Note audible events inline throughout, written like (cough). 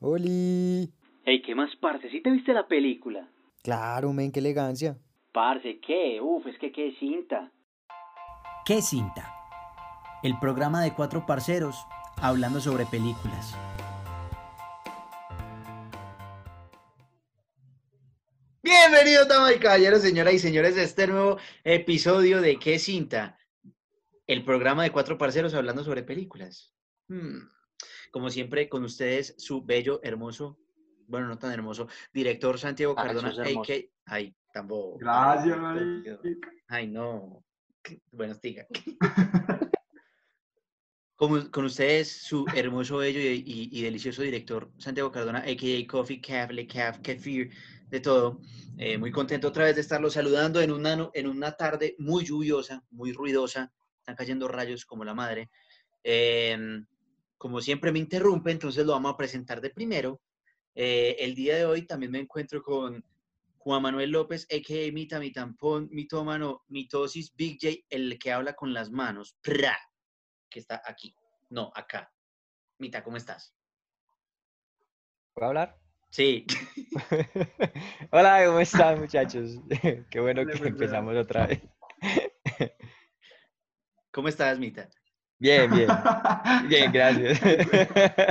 ¡Oli! Ey, ¿qué más, parce? ¿Sí te viste la película? Claro, men, qué elegancia. Parce, ¿qué? Uf, es que qué cinta. ¿Qué cinta? El programa de cuatro parceros hablando sobre películas. Bienvenidos, damas y caballeros, señoras y señores, a este nuevo episodio de ¿Qué cinta? El programa de cuatro parceros hablando sobre películas. Hmm. Como siempre, con ustedes, su bello, hermoso, bueno, no tan hermoso, director Santiago Ah, Cardona, es a.k.a. Ay, tampoco. Gracias, Ay, no. Bueno, diga. Como, con ustedes, su hermoso, bello y, y- y delicioso director Santiago Cardona, a.k.a. Coffee, Café, Caf, Kefir, de todo. Eh, muy contento otra vez de estarlo saludando en una, en una tarde muy lluviosa, muy ruidosa. Están cayendo rayos como la madre. Em, como siempre me interrumpe, entonces lo vamos a presentar de primero. Eh, el día de hoy también me encuentro con Juan Manuel López, a.k.a. Mita, Mitampón, Mitómano, Mitosis, Big J, el que habla con las manos, ¡Pra! que está aquí, no, acá. Mita, ¿cómo estás? ¿Puedo hablar? Sí, (laughs) Hola, ¿cómo están, muchachos? (laughs) Qué bueno que empezamos otra vez. (laughs) ¿cómo estás, Mita? Bien, bien. (laughs) Bien, gracias.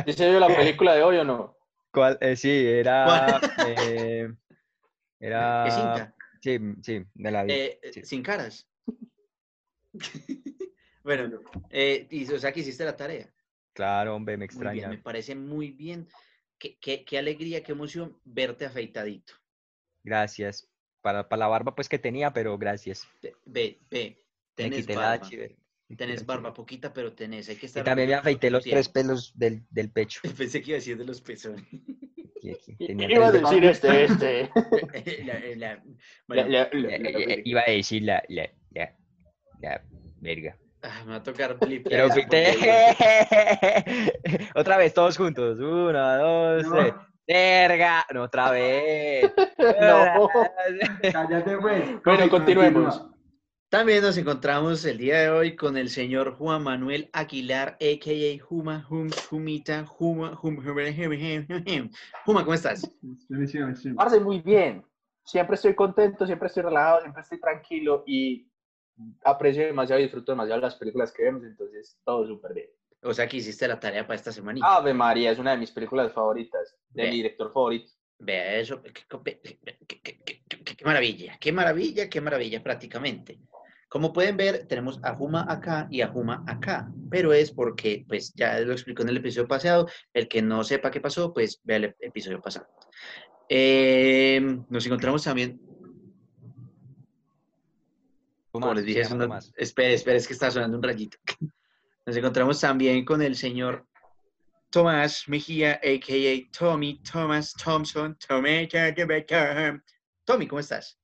¿Sí se vio la película de hoy o no? ¿Cuál? Eh, sí, era. eh, ¿Qué era. cinta? Sí, sí, me la vi. Eh, sí. Sin caras. (laughs) bueno, eh, y, o sea que hiciste la tarea. Claro, hombre, me bien, extraña. me parece muy bien. Qué, qué- qué alegría, qué emoción verte afeitadito. Gracias. Para, para la barba, pues que tenía, pero gracias. Ve, ve, ve, Me tenés quité la barba. quité Tenés barba, poquita, pero tenés. Hay que Y estar también me afeité lo los tres pelos del, del pecho. (laughs) Pensé que iba a decir de los pezones. Aquí, aquí, tenía Iba a decir este, este. (laughs) (laughs) La- la- La- bueno, la- la- la- Iba a decir la, la, la, la verga. ah, me va a tocar Pero otra vez, todos juntos. Una, dos, No. tres. Verga. No, otra vez. No. Cállate, pues. Bueno, continuemos. También nos encontramos el día de hoy con el señor Juan Manuel Aguilar, a.k.a. Juma, Hum, Jumita, Juma, Hum, Hum, Hum, Hum, Hum. Juma, ¿cómo estás? Parce, muy bien. Siempre estoy contento, siempre estoy relajado, siempre estoy tranquilo y aprecio demasiado y disfruto demasiado las películas que vemos, entonces todo súper bien. O sea que hiciste la tarea para esta semanita. Ave María es una de mis películas favoritas, de Bien. mi director favorito. Vea eso, qué- qué- qué- qué maravilla, qué maravilla, qué maravilla prácticamente. Como pueden ver, tenemos a Juma acá y a Juma acá, pero es porque, pues ya lo explicó en el episodio pasado, el que no sepa qué pasó, pues vea el ep- episodio pasado. Eh, nos encontramos también, como les dije, es una- Tomás. espere, espere, es que está sonando un rayito. (laughs) Nos encontramos también con el señor Tomás Mejía, a.k.a. Tommy Thomas Thompson. Tommy, Tommy, ¿cómo estás?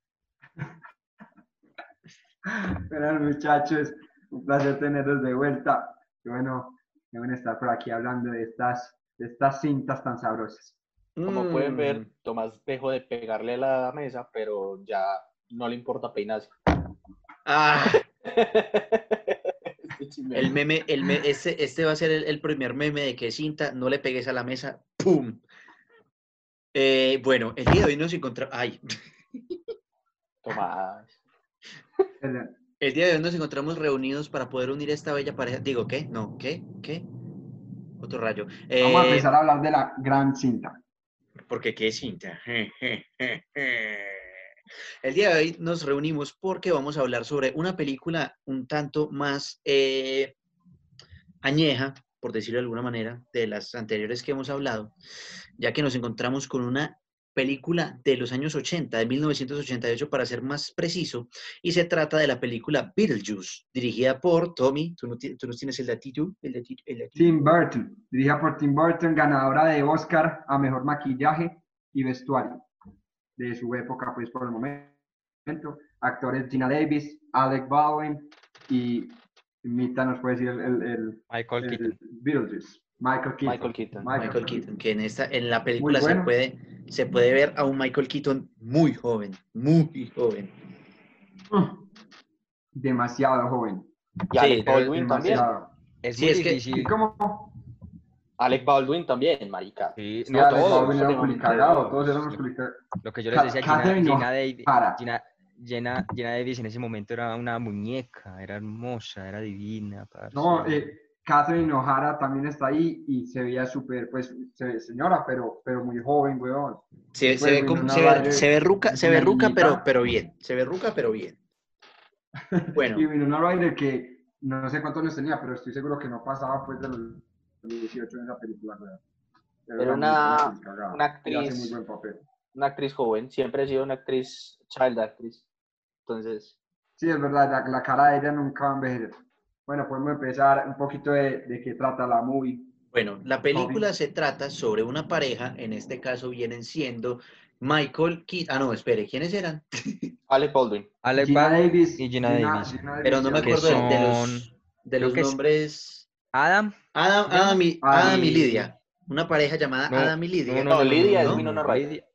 Buenas, muchachos. Un placer tenerlos de vuelta. Qué bueno, bueno estar por aquí hablando de estas, de estas cintas tan sabrosas. Como pueden ver, Mm, Tomás dejó de pegarle a la mesa, pero ya no le importa peinarse. ah, (laughs) Este el meme, el me- este, este va a ser el, el primer meme de que cinta, no le pegues a la mesa, ¡pum! Eh, bueno, el día de hoy nos encontramos, ay, Tomás. El- el día de hoy nos encontramos reunidos para poder unir esta bella pareja. Digo, ¿qué? No, ¿qué? ¿Qué? Otro rayo. Vamos a Eh, empezar a hablar de la gran cinta. Porque qué cinta. (laughs) El día de hoy nos reunimos porque vamos a hablar sobre una película un tanto más eh, añeja, por decirlo de alguna manera, de las anteriores que hemos hablado, ya que nos encontramos con una película de los años 80, de 1988 para ser más preciso, y se trata de la película Beetlejuice, dirigida por Tommy, tú, no tú nos tienes el datito, el datito, el datito. Tim Burton, dirigida por Tim Burton, ganadora de Oscar a mejor maquillaje y vestuario de su época, pues por el momento. Actores Gina Davis, Alec Baldwin y Mita nos puede decir el, el, el, Michael Keaton. el Beetlejuice. Michael Keaton. Michael Keaton. Michael Keaton, que en esta, en la película se puede, se puede ver a un Michael Keaton muy joven, muy joven. Mm, Demasiado joven. Y Sí, Alec Baldwin también. Es Sí, muy es que-. ¿Y cómo? Alec Baldwin también, marica. Sí, Sí, no, Alex todos. Baldwin era un todos. éramos culicagados. Lo que yo les decía, Gina, Gina Davis. Gina, Gina- Gina Davis en ese momento era una muñeca, era hermosa, era divina. parce. No, eh, Catherine O'Hara también está ahí y se veía súper, pues, se ve señora, pero, pero muy joven, weón. Se, se Pues, ve, como- se, ve, Ryder, se ve ruca, se ve ruca, pero, pero bien. Se ve ruca, pero bien. (laughs) Bueno, Y Winona Ryder que no sé cuántos años tenía, pero estoy seguro que no pasaba pues de los 18 en esa película, weón. Pero Era muy- una- culicagada. una actriz- muy buen papel. Una actriz joven, siempre ha sido una actriz, child actriz. Entonces, Sí, es verdad, la, la cara de ella nunca va a envejecer. Bueno, podemos empezar un poquito de, de qué trata la movie. bueno, la película se trata sobre una pareja, en este caso vienen siendo Michael Keaton. Ah, no, espere, ¿quiénes eran? (laughs) Alec Baldwin. Alec Gina Baldwin Davis y Gina Davis. Gina Pero no me acuerdo de, de los, son- de los nombres. Adam. Adam, ¿no? Adam, y, Ah, Adam y Lidia. Una pareja llamada No, Adam y Lidia. no, Lidia es no, Winona no, Ryder.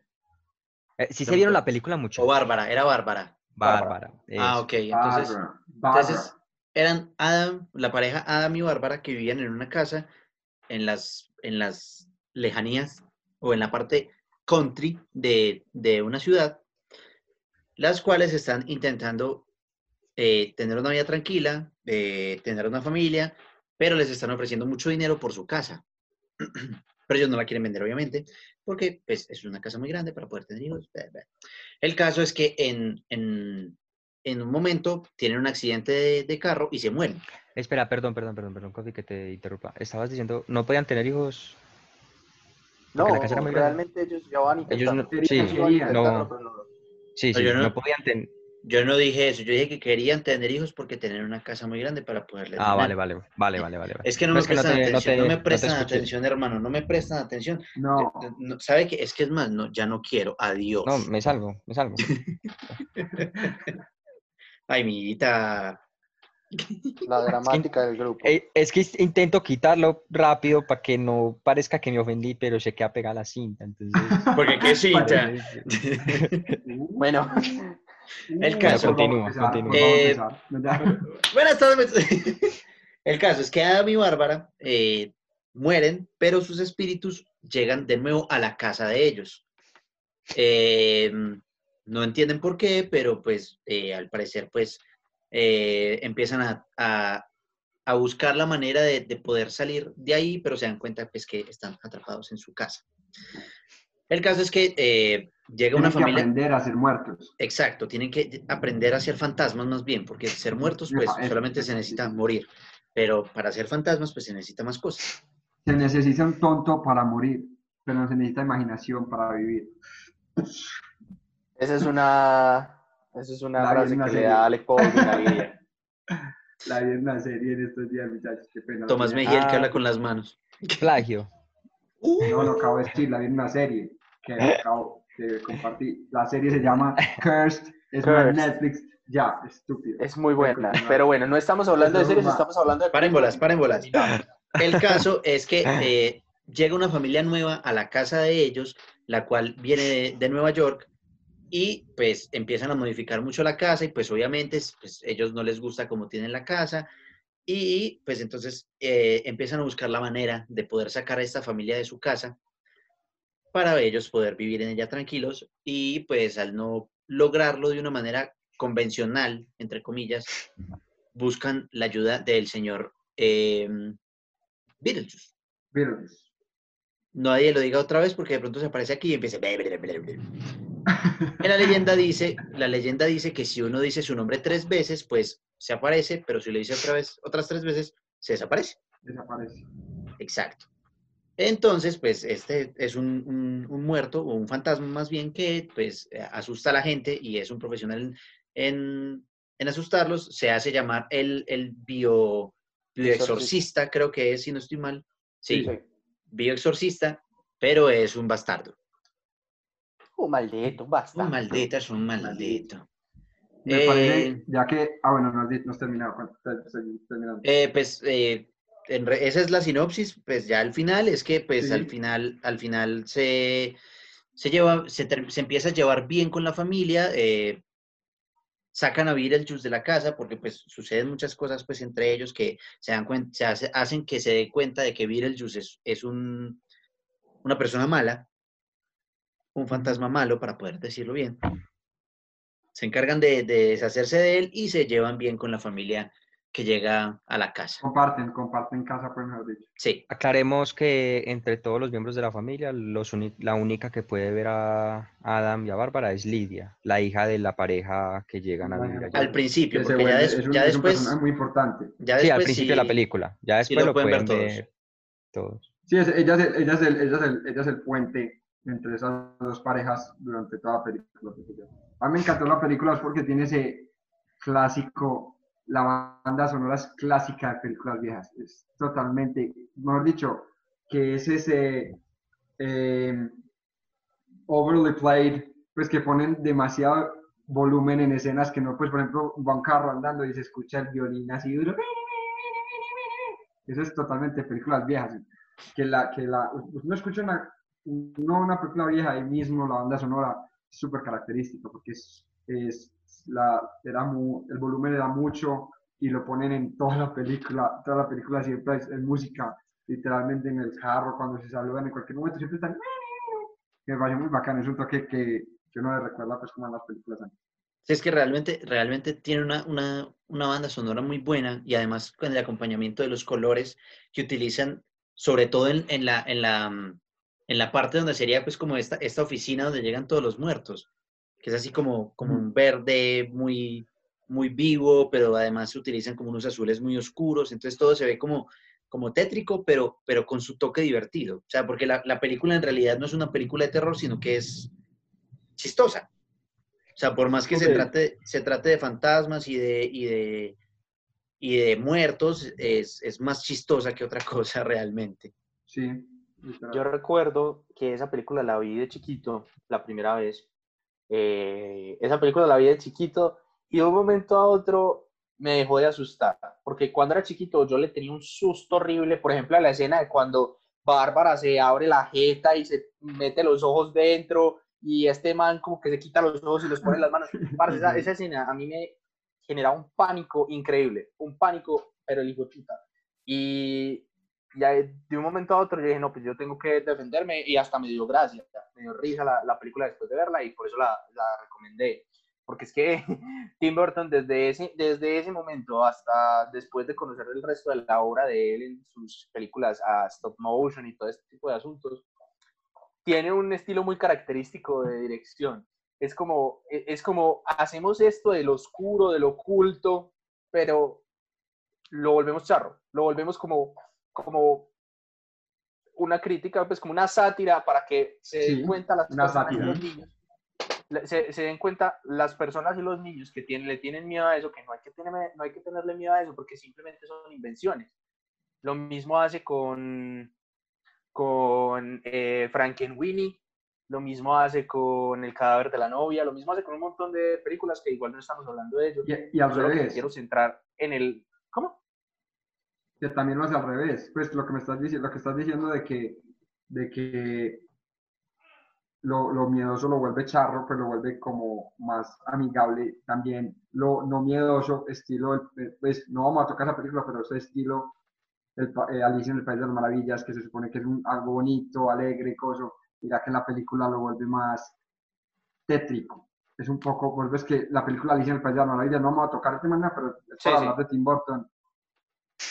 Eh, sí No se vieron la película mucho. O Bárbara, era Bárbara. Bárbara. Ah, eso. ok. Entonces, Barbara. entonces eran Adam, la pareja Adam y Bárbara que vivían en una casa en las, en las lejanías o en la parte country de, de una ciudad, las cuales están intentando eh, tener una vida tranquila, eh, tener una familia, pero les están ofreciendo mucho dinero por su casa. (clears throat) Pero ellos no la quieren vender, obviamente, porque pues, es una casa muy grande para poder tener hijos. El caso es que en, en un momento tienen un accidente de, de carro y se mueren. Espera, perdón, perdón, perdón, perdón, Coffee, que te interrumpa. Estabas diciendo, no podían tener hijos. No, Porque la casa era muy grande. realmente ellos ya van Ellos no- intentando. sí, Ellos querían, intentando, no. pero no. Sí, sí, no- no podían tener. Yo no dije eso, yo dije que querían tener hijos porque tenían una casa muy grande para poderles Ah, vale, tener. vale, vale, vale, vale. Es que no No, me es que no prestan te- no atención, no, te- me no prestan atención, hermano, no me prestan atención. No, Eh, no, ¿Sabe qué? Es que es más, no, ya no quiero, adiós. No, me salgo, me salgo. (laughs) Ay, mi hijita. La gramática del grupo. Eh, Es que intento quitarlo rápido para que no parezca que me ofendí, pero se queda pegada la cinta. Entonces, (laughs) Porque qué (laughs) cinta. (laughs) Bueno, El Uh, caso- por favor, Continúa, continúa. Eh. Buenas tardes. El caso es que Adam y Bárbara eh, mueren, pero sus espíritus llegan de nuevo a la casa de ellos. Eh, no entienden por qué, pero pues eh, al parecer pues eh, empiezan a, a- a buscar la manera de, de poder salir de ahí, pero se dan cuenta pues que están atrapados en su casa. El caso es que eh, llega una Tienen que familia... aprender a ser muertos. Exacto, tienen que aprender a ser fantasmas más bien, porque ser muertos, pues eso, solamente se necesita morir, pero para ser fantasmas, pues se necesita más cosas. Se necesita un tonto para morir, pero se necesita imaginación para vivir. Esa es una, esa es una La frase una que le serie. da Alec Baldwin a Lidia. (laughs) La vi en una serie en estos días, muchachos. Qué pena. Tomás Mejía. El que Ah. habla con las manos. plagio. No, lo acabo de decir, la vi en una serie que acabo de compartir. La serie se llama Cursed, es una Cursed. Netflix. Ya, estúpido. Es muy buena. Pero bueno, no estamos hablando de series, estamos hablando de... Paren bolas, paren bolas. El caso es que eh, llega una familia nueva a la casa de ellos, la cual viene de, de Nueva York, y pues empiezan a modificar mucho la casa y pues obviamente pues, ellos no les gusta cómo tienen la casa y pues entonces eh, empiezan a buscar la manera de poder sacar a esta familia de su casa para ellos poder vivir en ella tranquilos y pues al no lograrlo de una manera convencional, entre comillas, buscan la ayuda del señor eh, Beetlejuice. Beetlejuice. Nadie lo diga otra vez porque de pronto se aparece aquí y empieza. En la leyenda dice, la leyenda dice que si uno dice su nombre tres veces, pues se aparece, pero si lo dice otra vez, otras tres veces, se desaparece. Desaparece. Exacto. Entonces, pues este es un, un- un muerto o un fantasma más bien que pues asusta a la gente y es un profesional en, en- asustarlos. Se hace llamar el, el bio, bioexorcista, creo que es, si no estoy mal. Sí, Sí. bioexorcista, pero es un bastardo. Un maldito, basta. Un maldito, es un maldito. Me Eh, parece, ya que, ah, bueno, no has, di- no has terminado. ¿cuánto- estoy terminando? Eh, pues eh, en re- esa es la sinopsis, pues ya al final es que pues Sí. al final, al final se, se lleva, se, ter- se empieza a llevar bien con la familia, eh, sacan a Beetlejuice de la casa porque pues suceden muchas cosas pues entre ellos que se dan cuenta, se hace- hacen que se dé cuenta de que Beetlejuice es, es un, una persona mala, un fantasma malo, para poder decirlo bien. Se encargan de, de deshacerse de él y se llevan bien con la familia que llega a la casa. Comparten, comparten casa, pues mejor dicho. Sí, Aclaremos que entre todos los miembros de la familia, los la única que puede ver a Adam y a Bárbara es Lidia, la hija de la pareja que llegan a vivir allá. al principio, porque ya, des- es un, ya es un después, personaje muy importante. ya Sí, al después principio de la sí- película. Ya sí después lo lo pueden pueden ver ver todos. todos. Sí, es- ella, es el, ella, es el, ella, es el, ella es el puente entre esas dos parejas durante toda la película. A mí me encantó la película porque tiene ese clásico, la banda sonora es clásica de películas viejas. Es totalmente, mejor dicho, que es ese eh, overly played, pues que ponen demasiado volumen en escenas que no, pues por ejemplo, va un carro andando y se escucha el violín así duro. Eso es totalmente películas viejas que la que la uno escucha una no una película vieja ahí mismo la banda sonora es súper característica porque es, es la era mu- el volumen era mucho y lo ponen en toda la película toda la película siempre es, es música literalmente en el carro cuando se saludan en cualquier momento siempre están me parece muy bacano es un toque que, que uno le recuerda pues como en las películas antes. Sí, es que realmente, realmente tiene una, una, una banda sonora muy buena y además con el acompañamiento de los colores que utilizan, sobre todo en, en la, en, la, mm, en la parte donde sería pues como esta, esta oficina donde llegan todos los muertos, que es así como, como un verde muy, muy vivo, pero además se utilizan como unos azules muy oscuros, entonces todo se ve como, como tétrico, pero, pero con su toque divertido. O sea, porque la, la película en realidad no es una película de terror, sino que es chistosa. O sea, por más que se Ok. trate, se trate de fantasmas y de, y de, y de muertos, es, es más chistosa que otra (laughs) cosa realmente. sí. Yo recuerdo que esa película la vi de chiquito, la primera vez. Eh, esa película la vi de chiquito y de un momento a otro me dejó de asustar, porque cuando era chiquito yo le tenía un susto horrible, por ejemplo, a la escena de cuando Bárbara se abre la jeta y se mete los ojos dentro y este man como que se quita los ojos y los pone en las manos. (laughs) Esa, esa escena a mí me genera un pánico increíble, un pánico, pero el hijo de puta. Y ya de un momento a otro yo dije, no, pues yo tengo que defenderme y hasta me dio gracia, me dio risa la, la película después de verla y por eso la, la recomendé. Porque es que (laughs) Tim Burton desde ese, desde ese momento hasta después de conocer el resto de la obra de él en sus películas a stop motion y todo este tipo de asuntos, tiene un estilo muy característico de dirección. Es como, e- es como hacemos esto del oscuro, del oculto, pero lo volvemos charro, lo volvemos como, como una crítica, pues como una sátira para que se den Sí, cuenta las personas y sátira. los niños, se, se den cuenta las personas y los niños que tienen, le tienen miedo a eso, que no hay que, tener, no hay que tenerle miedo a eso porque simplemente son invenciones. Lo mismo hace con, con eh, Frankenweenie, lo mismo hace con El cadáver de la novia, lo mismo hace con un montón de películas que igual no estamos hablando de ellos. y, y al revés quiero centrar en el... ¿Cómo? Que también lo hace al revés. Pues lo que me estás diciendo, lo que estás diciendo de que, de que lo, lo miedoso lo vuelve charro, pues lo vuelve como más amigable. También lo no miedoso, estilo, eh, pues no vamos a tocar esa película, pero ese estilo, el, eh, Alicia en el País de las Maravillas, que se supone que es un, algo bonito, alegre, coso, mira que la película lo vuelve más tétrico. Es un poco, vuelves que la película Alicia en el País de las Maravillas, no vamos a tocar este manera, pero es para sí. hablar de Tim Burton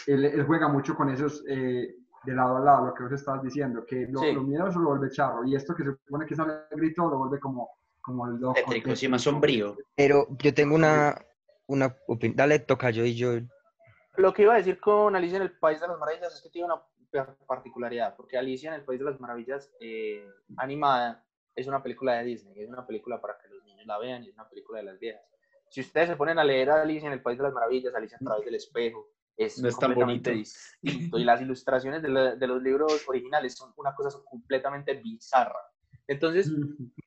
él, él juega mucho con esos eh, de lado a lado, lo que vos estabas diciendo, que lo, Sí. lo miedoso lo vuelve charro, y esto que se supone que es alegrito lo vuelve como, como el loco. Tétrico, sí, más sombrío. Pero yo tengo una, una opinión. Dale, toca yo y yo. Lo que iba a decir con Alicia en el País de las Maravillas es que tiene una pa- particularidad, porque Alicia en el País de las Maravillas eh, animada es una película de Disney, es una película para que los niños la vean y es una película de las viejas. Si ustedes se ponen a leer a Alicia en el País de las Maravillas, Alicia a través del espejo, es, No es tan completamente bonito. distinto y (laughs) las ilustraciones de, la- de los libros originales son una cosa completamente bizarra. Entonces,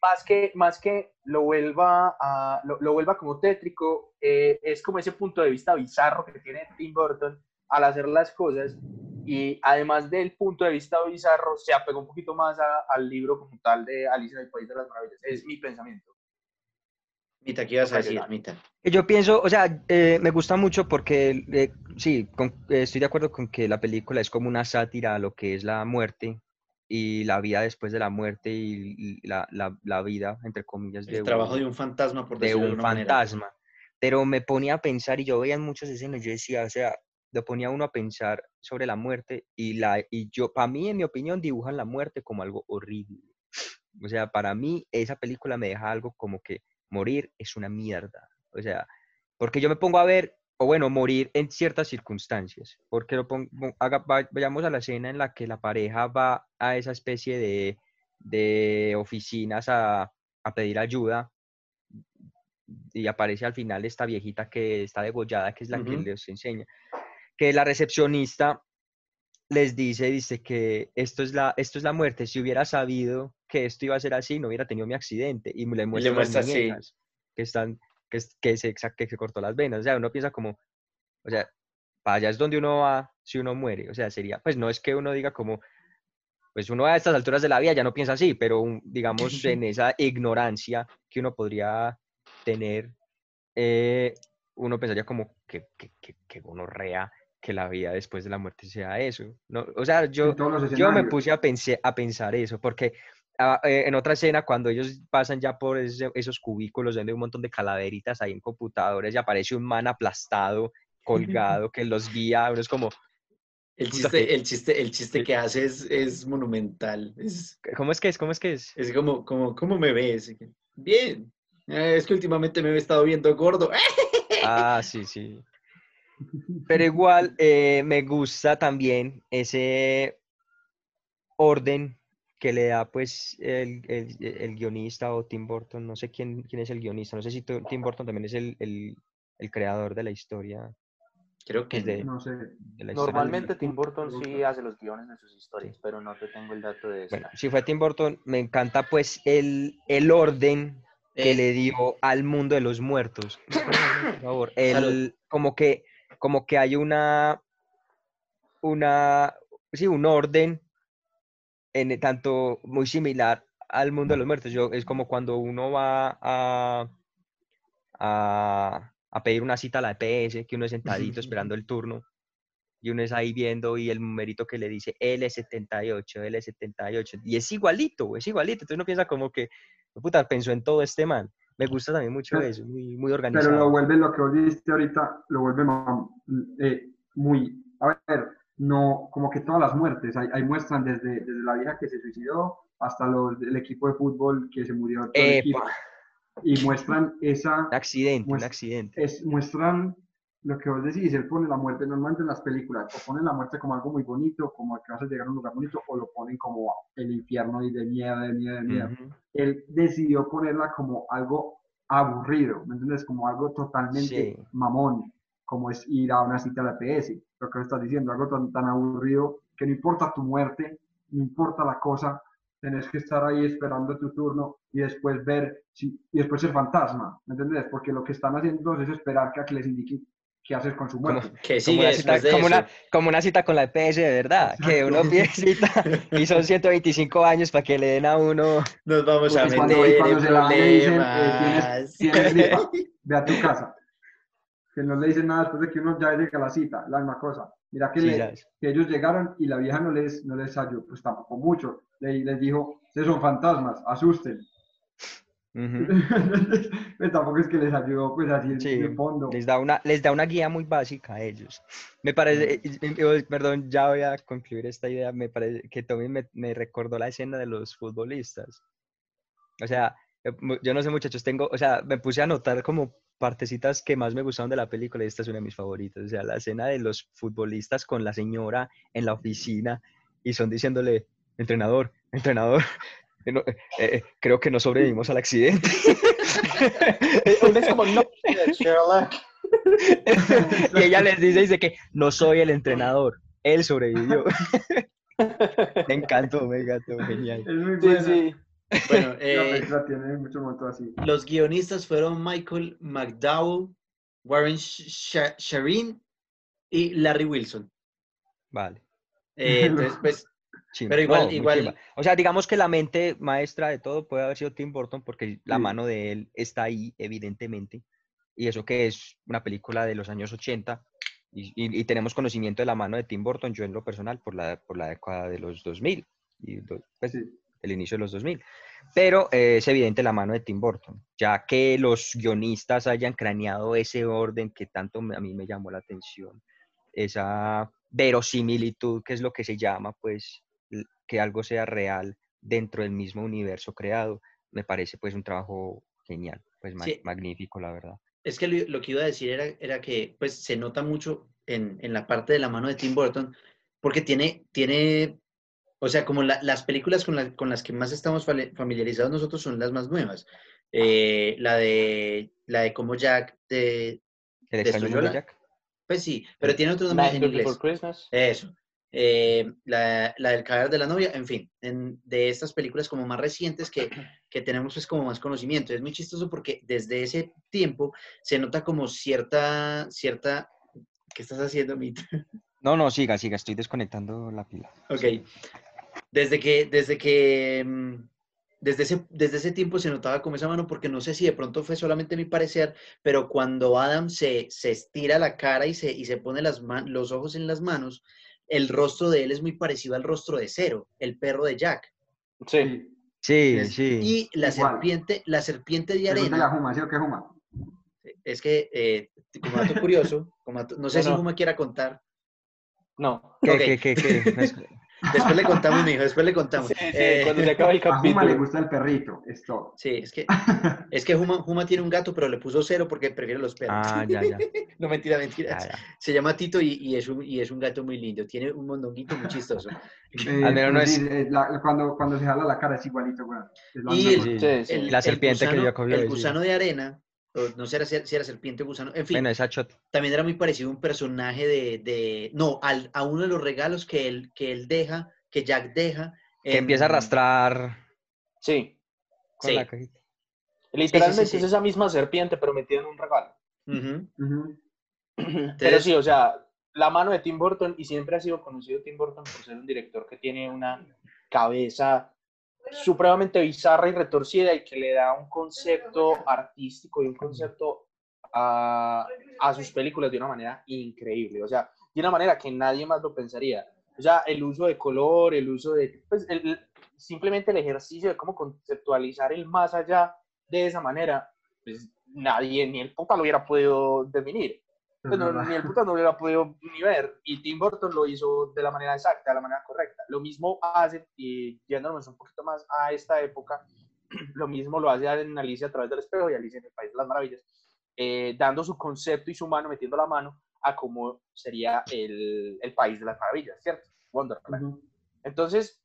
más que, más que lo vuelva, a, lo, lo vuelva como tétrico, eh, es como ese punto de vista bizarro que tiene Tim Burton al hacer las cosas y además del punto de vista bizarro se apegó un poquito más a- al libro como tal de Alicia en el País de las Maravillas. Es mi pensamiento. Mita, ¿qué ibas a decir. Mita? Yo pienso, o sea, eh, me gusta mucho porque eh, sí, con- eh, estoy de acuerdo con que la película es como una sátira a lo que es la muerte y la vida después de la muerte y, y la, la- la vida, entre comillas, de El trabajo un- de un fantasma, por de decirlo de un una manera. fantasma. Pero me ponía a pensar y yo veía en muchas escenas, yo decía, o sea, lo ponía uno a pensar sobre la muerte y, la, y yo, para mí, en mi opinión, dibujan la muerte como algo horrible. O sea, para mí esa película me deja algo como que morir es una mierda. O sea, porque yo me pongo a ver, o bueno, morir en ciertas circunstancias. Porque lo pongo, haga- va- vayamos a la escena en la que la pareja va a esa especie de, de oficinas a, a pedir ayuda y aparece al final esta viejita que está degollada, que es la que les enseña, que la recepcionista les dice, dice que esto es la, esto es la muerte, si hubiera sabido que esto iba a ser así, no hubiera tenido mi accidente, y le muestra las muestra, sí. muñecas que están, que, se, que se cortó las venas, o sea, uno piensa como, o sea, para allá es donde uno va si uno muere, o sea, sería, pues no es que uno diga como, pues uno a estas alturas de la vida ya no piensa así, pero un- digamos (laughs) en esa ignorancia que uno podría tener, eh, uno pensaría como que, que, que, que gonorrea que la vida después de la muerte sea eso. ¿no? O sea, yo, yo me puse a, pensé, a pensar eso, porque ah, eh, en otra escena, cuando ellos pasan ya por ese- esos cubículos donde hay un montón de calaveritas ahí en computadores y aparece un man aplastado, (laughs) colgado, que los guía, uno es como, El chiste, que- el chiste, el chiste Sí. que hace es, es monumental. Es, ¿cómo es que es? ¿Cómo es que es? es como, como, ¿cómo me ves? Bien. Eh, es que últimamente me he estado viendo gordo. (laughs) Ah, sí, sí. Pero igual eh, me gusta también ese orden que le da pues el, el- el guionista o Tim Burton, no sé quién, quién es el guionista, no sé si Tim Burton también es el, el- el creador de la historia. Creo que pues, de- No sé. de. Normalmente Tim Burton sí hace los guiones de sus historias, pero no te tengo el dato de eso. Bueno, si fue Tim Burton, me encanta pues el, el orden que Eh, le dio al mundo de los muertos. Por favor, el, como que, como que hay una, una, sí, un orden en tanto muy similar al mundo de los muertos. Yo, es como cuando uno va a, a, a pedir una cita a la EPS, que uno es sentadito esperando el turno, y uno es ahí viendo y el numerito que le dice L78, L78, y es igualito, es igualito. Entonces uno piensa como que, puta, pensó en todo este man. Me gusta también mucho Pero- eso, muy, muy Pero organizado. lo vuelve, lo que vos dijiste ahorita, lo vuelve eh, muy, a ver, no, como que todas las muertes, ahí, ahí muestran desde, desde la vieja que se suicidó hasta los, el equipo de fútbol que se murió, todo el equipo, y muestran esa, Un accidente, un accidente. es, muestran lo que vos decís, él pone la muerte normalmente en las películas, o ponen la muerte como algo muy bonito, como que vas a llegar a un lugar bonito, o lo ponen como el infierno y de miedo, de miedo, de miedo Ujú. él decidió ponerla como algo aburrido, ¿me entiendes? Como algo totalmente Sí. mamón, como es ir a una cita a la PS, lo que estás diciendo, algo tan, tan aburrido que no importa tu muerte, no importa la cosa, tenés que estar ahí esperando tu turno y después ver, si, y después ser fantasma, ¿me entiendes? Porque lo que están haciendo es esperar que, a que les indiquen qué hacer con su Como- muerte. que Como sigue una, cita, como, una, como una cita con la EPS de verdad, que uno pide (laughs) cita y son 125 años para que le den a uno. Nos vamos a cuando- meter cuando en se la dicen, eh. Tienes gripa, (laughs) ve a tu casa. Que no le dicen nada después de que uno ya llega a la cita, la misma cosa. Mira que, Sí, le- que ellos llegaron y la vieja no les, no les ayudó, pues tampoco mucho. Le, les dijo, ustedes son fantasmas, asusten. Ujú. (laughs) pues tampoco es que les ayudó, pues así en- Sí, de fondo. les da una les da una guía muy básica a ellos. Me parece, perdón, ya voy a concluir esta idea, me parece que Tommy me, me recordó la escena de los futbolistas. O sea, eh, yo no sé muchachos, tengo, o sea, me puse a anotar como partecitas que más me gustaron de la película y esta es una de mis favoritas. O sea, la escena de los futbolistas con la señora en la oficina y son diciéndole, entrenador, entrenador, no, eh, eh, creo que no sobrevivimos al accidente. (laughs) Uno es como, no, Sherlock. (laughs) y ella les dice, dice que no soy el entrenador, él sobrevivió. (laughs) me encantó, me encantó, genial. Es muy Sí, buena. sí. Bueno, La eh, película tiene momentos así. los guionistas fueron Michael McDowell, Warren Sh- Sharin y Larry Wilson. Vale. Eh, entonces, pues, chimba. Pero igual- igual-. O sea, digamos que la mente maestra de todo puede haber sido Tim Burton porque la Sí. mano de él está ahí, evidentemente. Y eso que es una película de los años 80 y, y- y tenemos conocimiento de la mano de Tim Burton, yo en lo personal, por la, por la década de los 2000, y pues, Sí. el inicio de los 2000. Pero eh, es evidente la mano de Tim Burton, ya que los guionistas hayan craneado ese orden que tanto a mí me llamó la atención, esa verosimilitud, que es lo que se llama, pues, que algo sea real dentro del mismo universo creado, me parece pues un trabajo genial, pues Sí. magnífico, la verdad. Es que lo, lo que iba a decir era, era que pues se nota mucho en, en la parte de la mano de Tim Burton, porque tiene, tiene o sea, como la- las películas con, la- con las que más estamos familiarizados nosotros son las más nuevas. Eh, la de la de como Jack de El extraño ¿Destruyó mundo de Jack. pues sí, pero tiene otro nombre en Nightmare inglés. Eso. Eh, la, la del cadáver de la novia, en fin, en- de estas películas como más recientes que, (clears throat) que tenemos pues como más conocimiento. Es muy chistoso porque desde ese tiempo se nota como cierta, cierta, ¿qué estás haciendo, Mita? (laughs) No, no, siga, siga, estoy desconectando la pila. Ok. Desde que, desde que, mm, desde ese, desde ese tiempo se notaba como esa mano, porque no sé si de pronto fue solamente mi parecer, pero cuando Adam se, se estira la cara y se, y se pone las ma- los ojos en las manos, el rostro de él es muy parecido al rostro de Cero, el perro de Jack. Sí. Sí, Es- sí. Y la Igual. serpiente, la serpiente de ¿Te gusta la arena, Juma, ¿sí o qué Juma? es que, eh, como dato curioso, como dato- no sé No, si no. Juma quiera contar. No. ¿Qué, ok. qué, qué, qué? (laughs) Después le contamos, mi hijo, después le contamos. Sí, sí, Eh, cuando se acaba el (laughs) A Juma le capítulo. gusta el perrito, es todo. Sí, es que, (laughs) es que Juma, Juma tiene un gato, pero le puso cero porque prefiere los perros. Ah, ya, ya. (laughs) No, mentira, mentira. ya, ya. Se llama Tito y, y es un, y es un gato muy lindo. Tiene un mondonguito muy chistoso. Eh, Al menos no es- eh, la- cuando, cuando se jala la cara es igualito. Es la Y el- cosa. Sí, Sí, sí. La serpiente que gusano, yo acabo de El gusano de arena, no sé si era, si era serpiente o gusano, en fin, Bueno, esa shot. también era muy parecido a un personaje de, de no, al- a uno de los regalos que él, que él deja, que Jack deja. Que empieza a arrastrar Sí. con Sí. la cajita. Literalmente sí. es esa misma serpiente, pero metida en un regalo. Pero sí, o sea, la mano de Tim Burton, y siempre ha sido conocido Tim Burton por ser un director que tiene una cabeza supremamente bizarra y retorcida y que le da un concepto artístico y un concepto a, a sus películas de una manera increíble, o sea, de una manera que nadie más lo pensaría. O sea, el uso de color, el uso de, pues, el- simplemente el ejercicio de cómo conceptualizar el más allá de esa manera, pues nadie, ni el puta lo hubiera podido definir. Pues no, ni el puta no hubiera podido ni ver. Y Tim Burton lo hizo de la manera exacta, de la manera correcta. Lo mismo hace, y yéndonos un poquito más a esta época, (clears throat) lo mismo lo hace en Alicia a través del espejo y Alicia en el País de las Maravillas, eh, dando su concepto y su mano, metiendo la mano a cómo sería el, el País de las Maravillas, ¿cierto? Wonderland. Ujú. Entonces,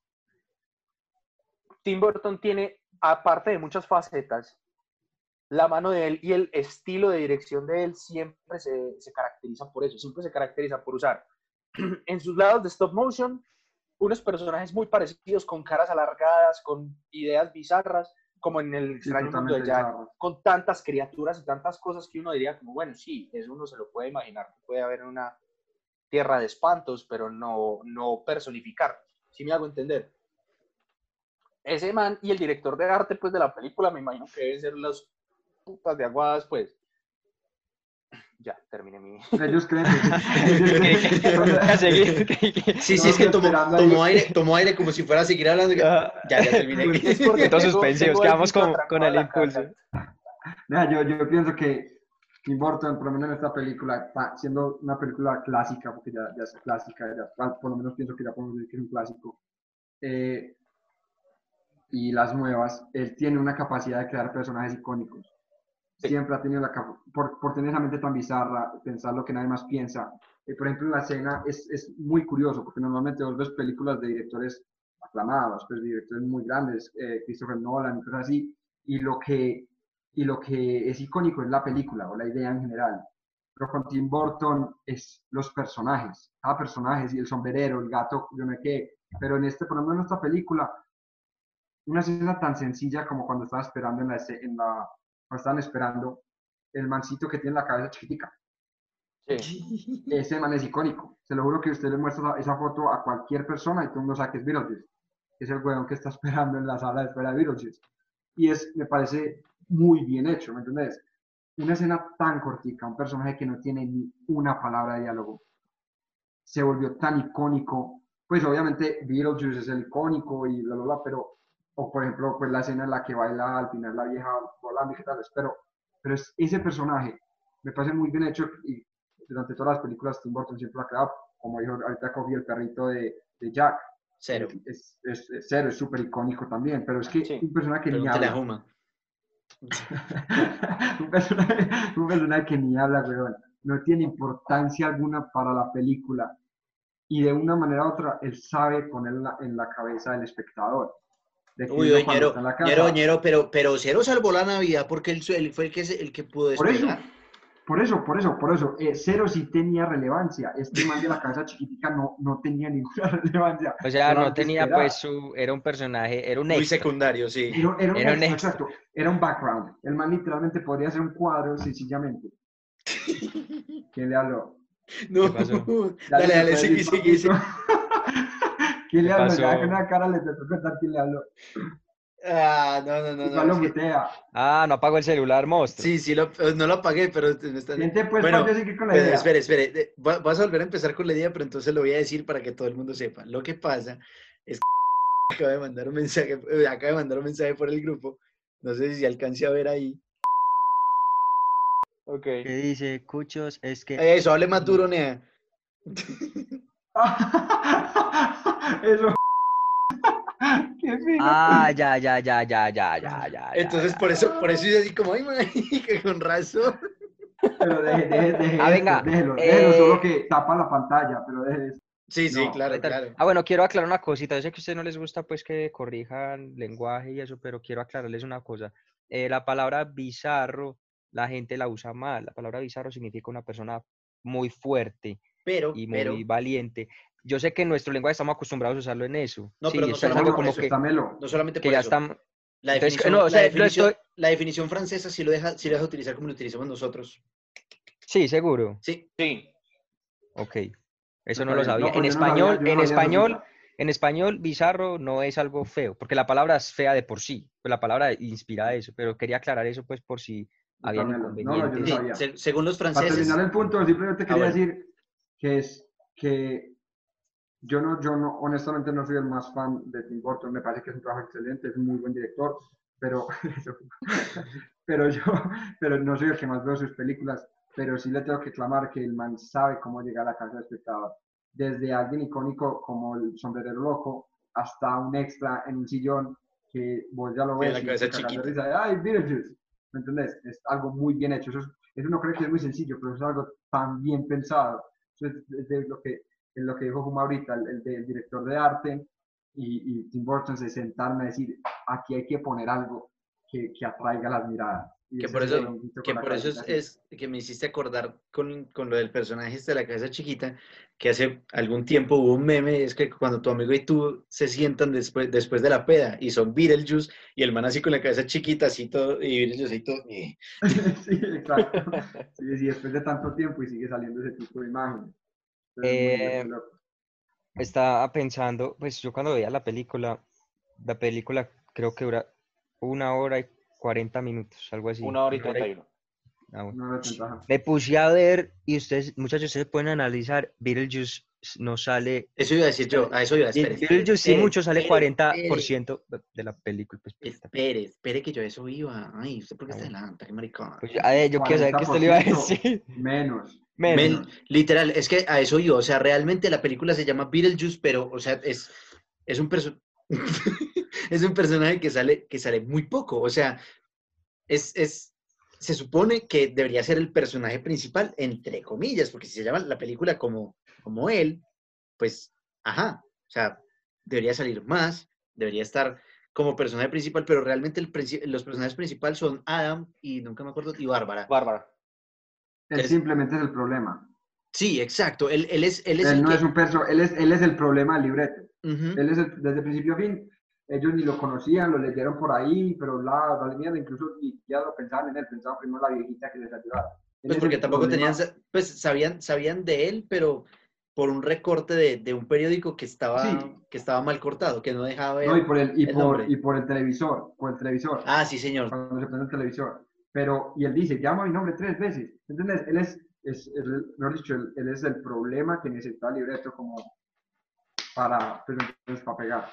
Tim Burton tiene, aparte de muchas facetas, la mano de él y el estilo de dirección de él siempre se, se caracteriza por eso, siempre se caracteriza por usar (clears throat) en sus lados de stop motion unos personajes muy parecidos, con caras alargadas, con ideas bizarras, como en el Sí, extraño mundo de Jack, bizarro. con tantas criaturas y tantas cosas que uno diría como, bueno, sí, eso uno se lo puede imaginar, puede haber una tierra de espantos, pero no, no personificar, si me hago entender. Ese man y el director de arte, pues, de la película, me imagino que deben ser las putas de aguadas, pues. Ya, terminé mi... (laughs) Ellos creen A seguir. (laughs) (laughs) Sí, sí, No, es que tomó, tomó aire, tomó aire como si fuera a seguir hablando. Ah. Ya, ya terminé. Es porque Todos tengo- suspensivos, quedamos con, con el impulso. yo, yo pienso que Tim Burton, por lo menos en esta película, siendo una película clásica, porque ya, ya es clásica, ya, por lo menos pienso que ya podemos decir que es un clásico, eh, y las nuevas, él tiene una capacidad de crear personajes icónicos. Siempre ha tenido la por, por tener esa mente tan bizarra, pensar lo que nadie más piensa. Eh, por ejemplo, en la escena es, es muy curioso, porque normalmente vos ves películas de directores aclamados, pues, directores muy grandes, eh, Christopher Nolan y cosas así, y lo que y lo que es icónico es la película o la idea en general. Pero con Tim Burton es los personajes, cada personaje, sí, el sombrerero, el gato, yo no sé qué. Pero en este, por ejemplo, en esta película, una escena tan sencilla como cuando estaba esperando en la cuando estaban esperando, el mancito que tiene la cabeza chiquitica. Sí. (laughs) Ese man es icónico. Se lo juro que usted le muestra esa foto a cualquier persona y todo el mundo sabe que es Beetlejuice. Es el weón que está (laughs) esperando en la sala de espera de Beetlejuice. Y es, me parece muy bien hecho, ¿me entiendes? Una escena tan cortica, un personaje que no tiene ni una palabra de diálogo, se volvió tan icónico. Pues obviamente Beetlejuice es el icónico y bla, bla, bla, pero, o por ejemplo, pues la escena en la que baila al final la vieja volando y tal, pero, pero es, ese personaje me parece muy bien hecho y durante todas las películas Tim Burton siempre lo ha creado, como dijo ahorita Kobe, el perrito de, de Jack. Cero. Es, es, es cero, es súper icónico también, pero es que Sí. un personaje que ni habla. (laughs) Un, personaje, un personaje que ni habla, weón. No tiene importancia alguna para la película. Y de una manera u otra, él sabe ponerla en la cabeza del espectador. De que Uy, Ñero, está en la casa- Ñero, Ñero, pero, pero Cero salvó la Navidad porque él, él fue el que, el que pudo Por eso, despegar. por eso, por eso, por eso. eh, cero sí tenía relevancia. Este man de la cabeza chiquitica no, no tenía ninguna (laughs) relevancia. O sea, no tenía pues su, era un personaje, era un Muy extra. secundario, sí. Era, era un Era un extra, extra. exacto. Era un background. El man literalmente podría ser un cuadro, sencillamente. (laughs) ¿Quién le habló? No, pasó? (laughs) dale, dale, sigue, sigue. ¿Quién le ¿Qué habló? con una cara le tengo que contar quién le habló. Ah, no, no, no. No es que-. Ah, no apagó el celular, monstruo. Sí, sí, lo- eh, no lo apagué, pero me está... Siente pues, Bueno, seguir con la Pero, idea. espere, espere. de- va- Vas a volver a empezar con la idea, pero entonces lo voy a decir para que todo el mundo sepa. Lo que pasa es que (laughs) acaba de mandar un mensaje, eh, acaba de mandar un mensaje por el grupo. No sé si se alcance a ver ahí. Ok. ¿Qué dice, Cuchos? Es que... Eso, hable más duro, Nea. (laughs) Eso. (laughs) Ah, ya, ya, ya, ya, ya, ya, ya. Entonces, ya, por ya. eso, por eso hice así como, ay, que con razón. Pero deje, deje, deje Ah, esto, venga, déjelo, déjelo, eh, solo que tapa la pantalla, pero deje. Sí, sí, No, claro, claro. Ah, bueno, quiero aclarar una cosita. Yo sé que a ustedes no les gusta pues que corrijan lenguaje y eso, pero quiero aclararles una cosa. Eh, la palabra bizarro, la gente la usa mal. La palabra bizarro significa una persona muy fuerte Pero, y muy pero, valiente. Yo sé que en nuestro lenguaje estamos acostumbrados a usarlo en eso. No, sí, pero no solamente algo por como eso, que, Dámelo. no solamente que por ya eso. están... La Entonces, definición, no, o la sea, lo definición- estoy- la definición francesa sí lo deja, sí lo deja utilizar como lo utilizamos nosotros. Sí, seguro. Sí, Sí. Ok. Eso Está no lo sabía. No, en no español, no en español, en español, bizarro no es algo feo, porque la palabra es fea de por sí. Pues la palabra inspira eso, pero quería aclarar eso pues por si Dámelo. No, no, yo no inconvenientes. sí, según los Para franceses. terminar el punto, simplemente quería bueno. decir que es que yo no, yo no, honestamente no soy el más fan de Tim Burton, me parece que es un trabajo excelente, es un muy buen director, pero, (laughs) pero yo, pero no soy el que más veo sus películas, pero sí le tengo que clamar que el man sabe cómo llegar a la casa del espectador, desde alguien icónico como el sombrerero loco, hasta un extra en un sillón que vos ya lo ves la y te cabeza de chiquita. risa de, ay, Beetlejuice, ¿me entendés? Es algo muy bien hecho, eso es, eso uno cree que es muy sencillo, pero es algo tan bien pensado. Eso es, es de lo que, lo que dijo Juma ahorita, el, el director de arte y, y Tim Burton se sentaron a decir, aquí hay que poner algo que, que atraiga las miradas. Y Que por es eso- honguito Que por eso es, así. es que me hiciste acordar con, con lo del personaje este de la cabeza chiquita, que hace algún tiempo hubo un meme, es que cuando tu amigo y tú se sientan después, después de la peda y son Beetlejuice y el man así con la cabeza chiquita, así todo, y Beetlejuice ahí todo, (laughs) sí, exacto. Sí, sí, después de tanto tiempo y sigue saliendo ese tipo de imágenes. Eh. Estaba pensando, pues yo cuando veía la película, la película creo que dura una hora y 40 minutos, algo así. Una hora y treinta y uno. Ah, bueno. Me puse a ver y ustedes, muchachos, ustedes pueden analizar, Beetlejuice no sale, Eso iba a decir yo, a eso iba, y espere. Beetlejuice sí espere, mucho sale espere, 40% de la película. Pues, Espere, puta, espere, espere que yo a eso iba. Ay, ¿usted por qué Ah, está bueno. adelante? Qué maricón. pues, a ver, yo quiero saber qué usted le iba a 40%. decir. Menos. Men, literal, es que a eso iba. O sea, realmente la película se llama Beetlejuice, pero, o sea, es, es un perso- (laughs) es un personaje que sale, que sale muy poco. O sea, es, es, se supone que debería ser el personaje principal, entre comillas, porque si se llama la película como, como él, pues, ajá. O sea, debería salir más, debería estar como personaje principal, pero realmente el los personajes principales son Adam y nunca me acuerdo, y Bárbara. Bárbara. Él Es- simplemente es el problema. Sí, exacto. Él, él es, él es Él el no que- es un perso, él es, él es el problema del libreto. Ujú. Él es el- desde principio a fin, ellos ni lo conocían, lo leyeron por ahí, pero la mierda, incluso ni siquiera lo pensaban en él, pensaban primero la viejita que les ayudaba. Pues porque tampoco problema. tenían, pues sabían, sabían de él, pero por un recorte de, de un periódico que estaba, Sí. que estaba mal cortado, que no dejaba ver. No, y por el, y el por, nombre. y por el televisor, por el televisor. Ah, sí, señor. cuando se prende el televisor. Pero, y él dice, llama mi nombre tres veces. ¿Entendés? Él es, es el- mejor dicho, él, él es el problema que necesita el libreto como para, pues, para pegar.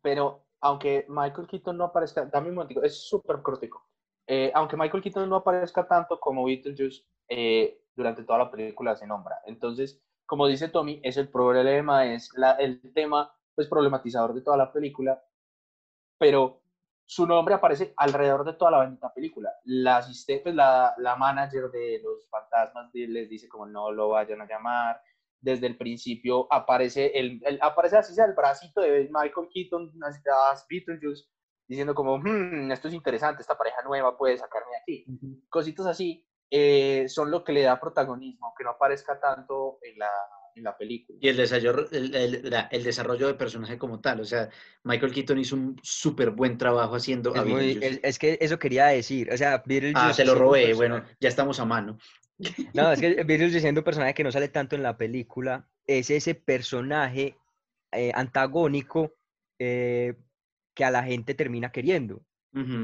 Pero aunque Michael Keaton no aparezca, dame un momentico, es súper cortico. Eh, aunque Michael Keaton no aparezca tanto como Beetlejuice, eh, durante toda la película se nombra. Entonces, como dice Tommy, es el problema, es la, el tema pues, problematizador de toda la película, pero su nombre aparece alrededor de toda la bendita película. La asistente, pues, la, la manager de los fantasmas les dice como no lo vayan a llamar. Desde el principio aparece, el, el- aparece así sea el bracito de Michael Keaton, así, as Beetlejuice, diciendo como, "Hmm, esto es interesante, esta pareja nueva puede sacarme de aquí. Cositas así eh, son lo que le da protagonismo, aunque no aparezca tanto en la, en la película. Y el desarrollo, el, el- desarrollo de personaje como tal. O sea, Michael Keaton hizo un súper buen trabajo haciendo a Es, muy- Beetlejuice. es- que eso quería decir. O sea, Beetlejuice Ah, se lo robé. Bueno, ya estamos a mano. No, es que (laughs) Beetlejuice siendo un personaje que no sale tanto en la película, es ese personaje eh, antagónico eh, que a la gente termina queriendo.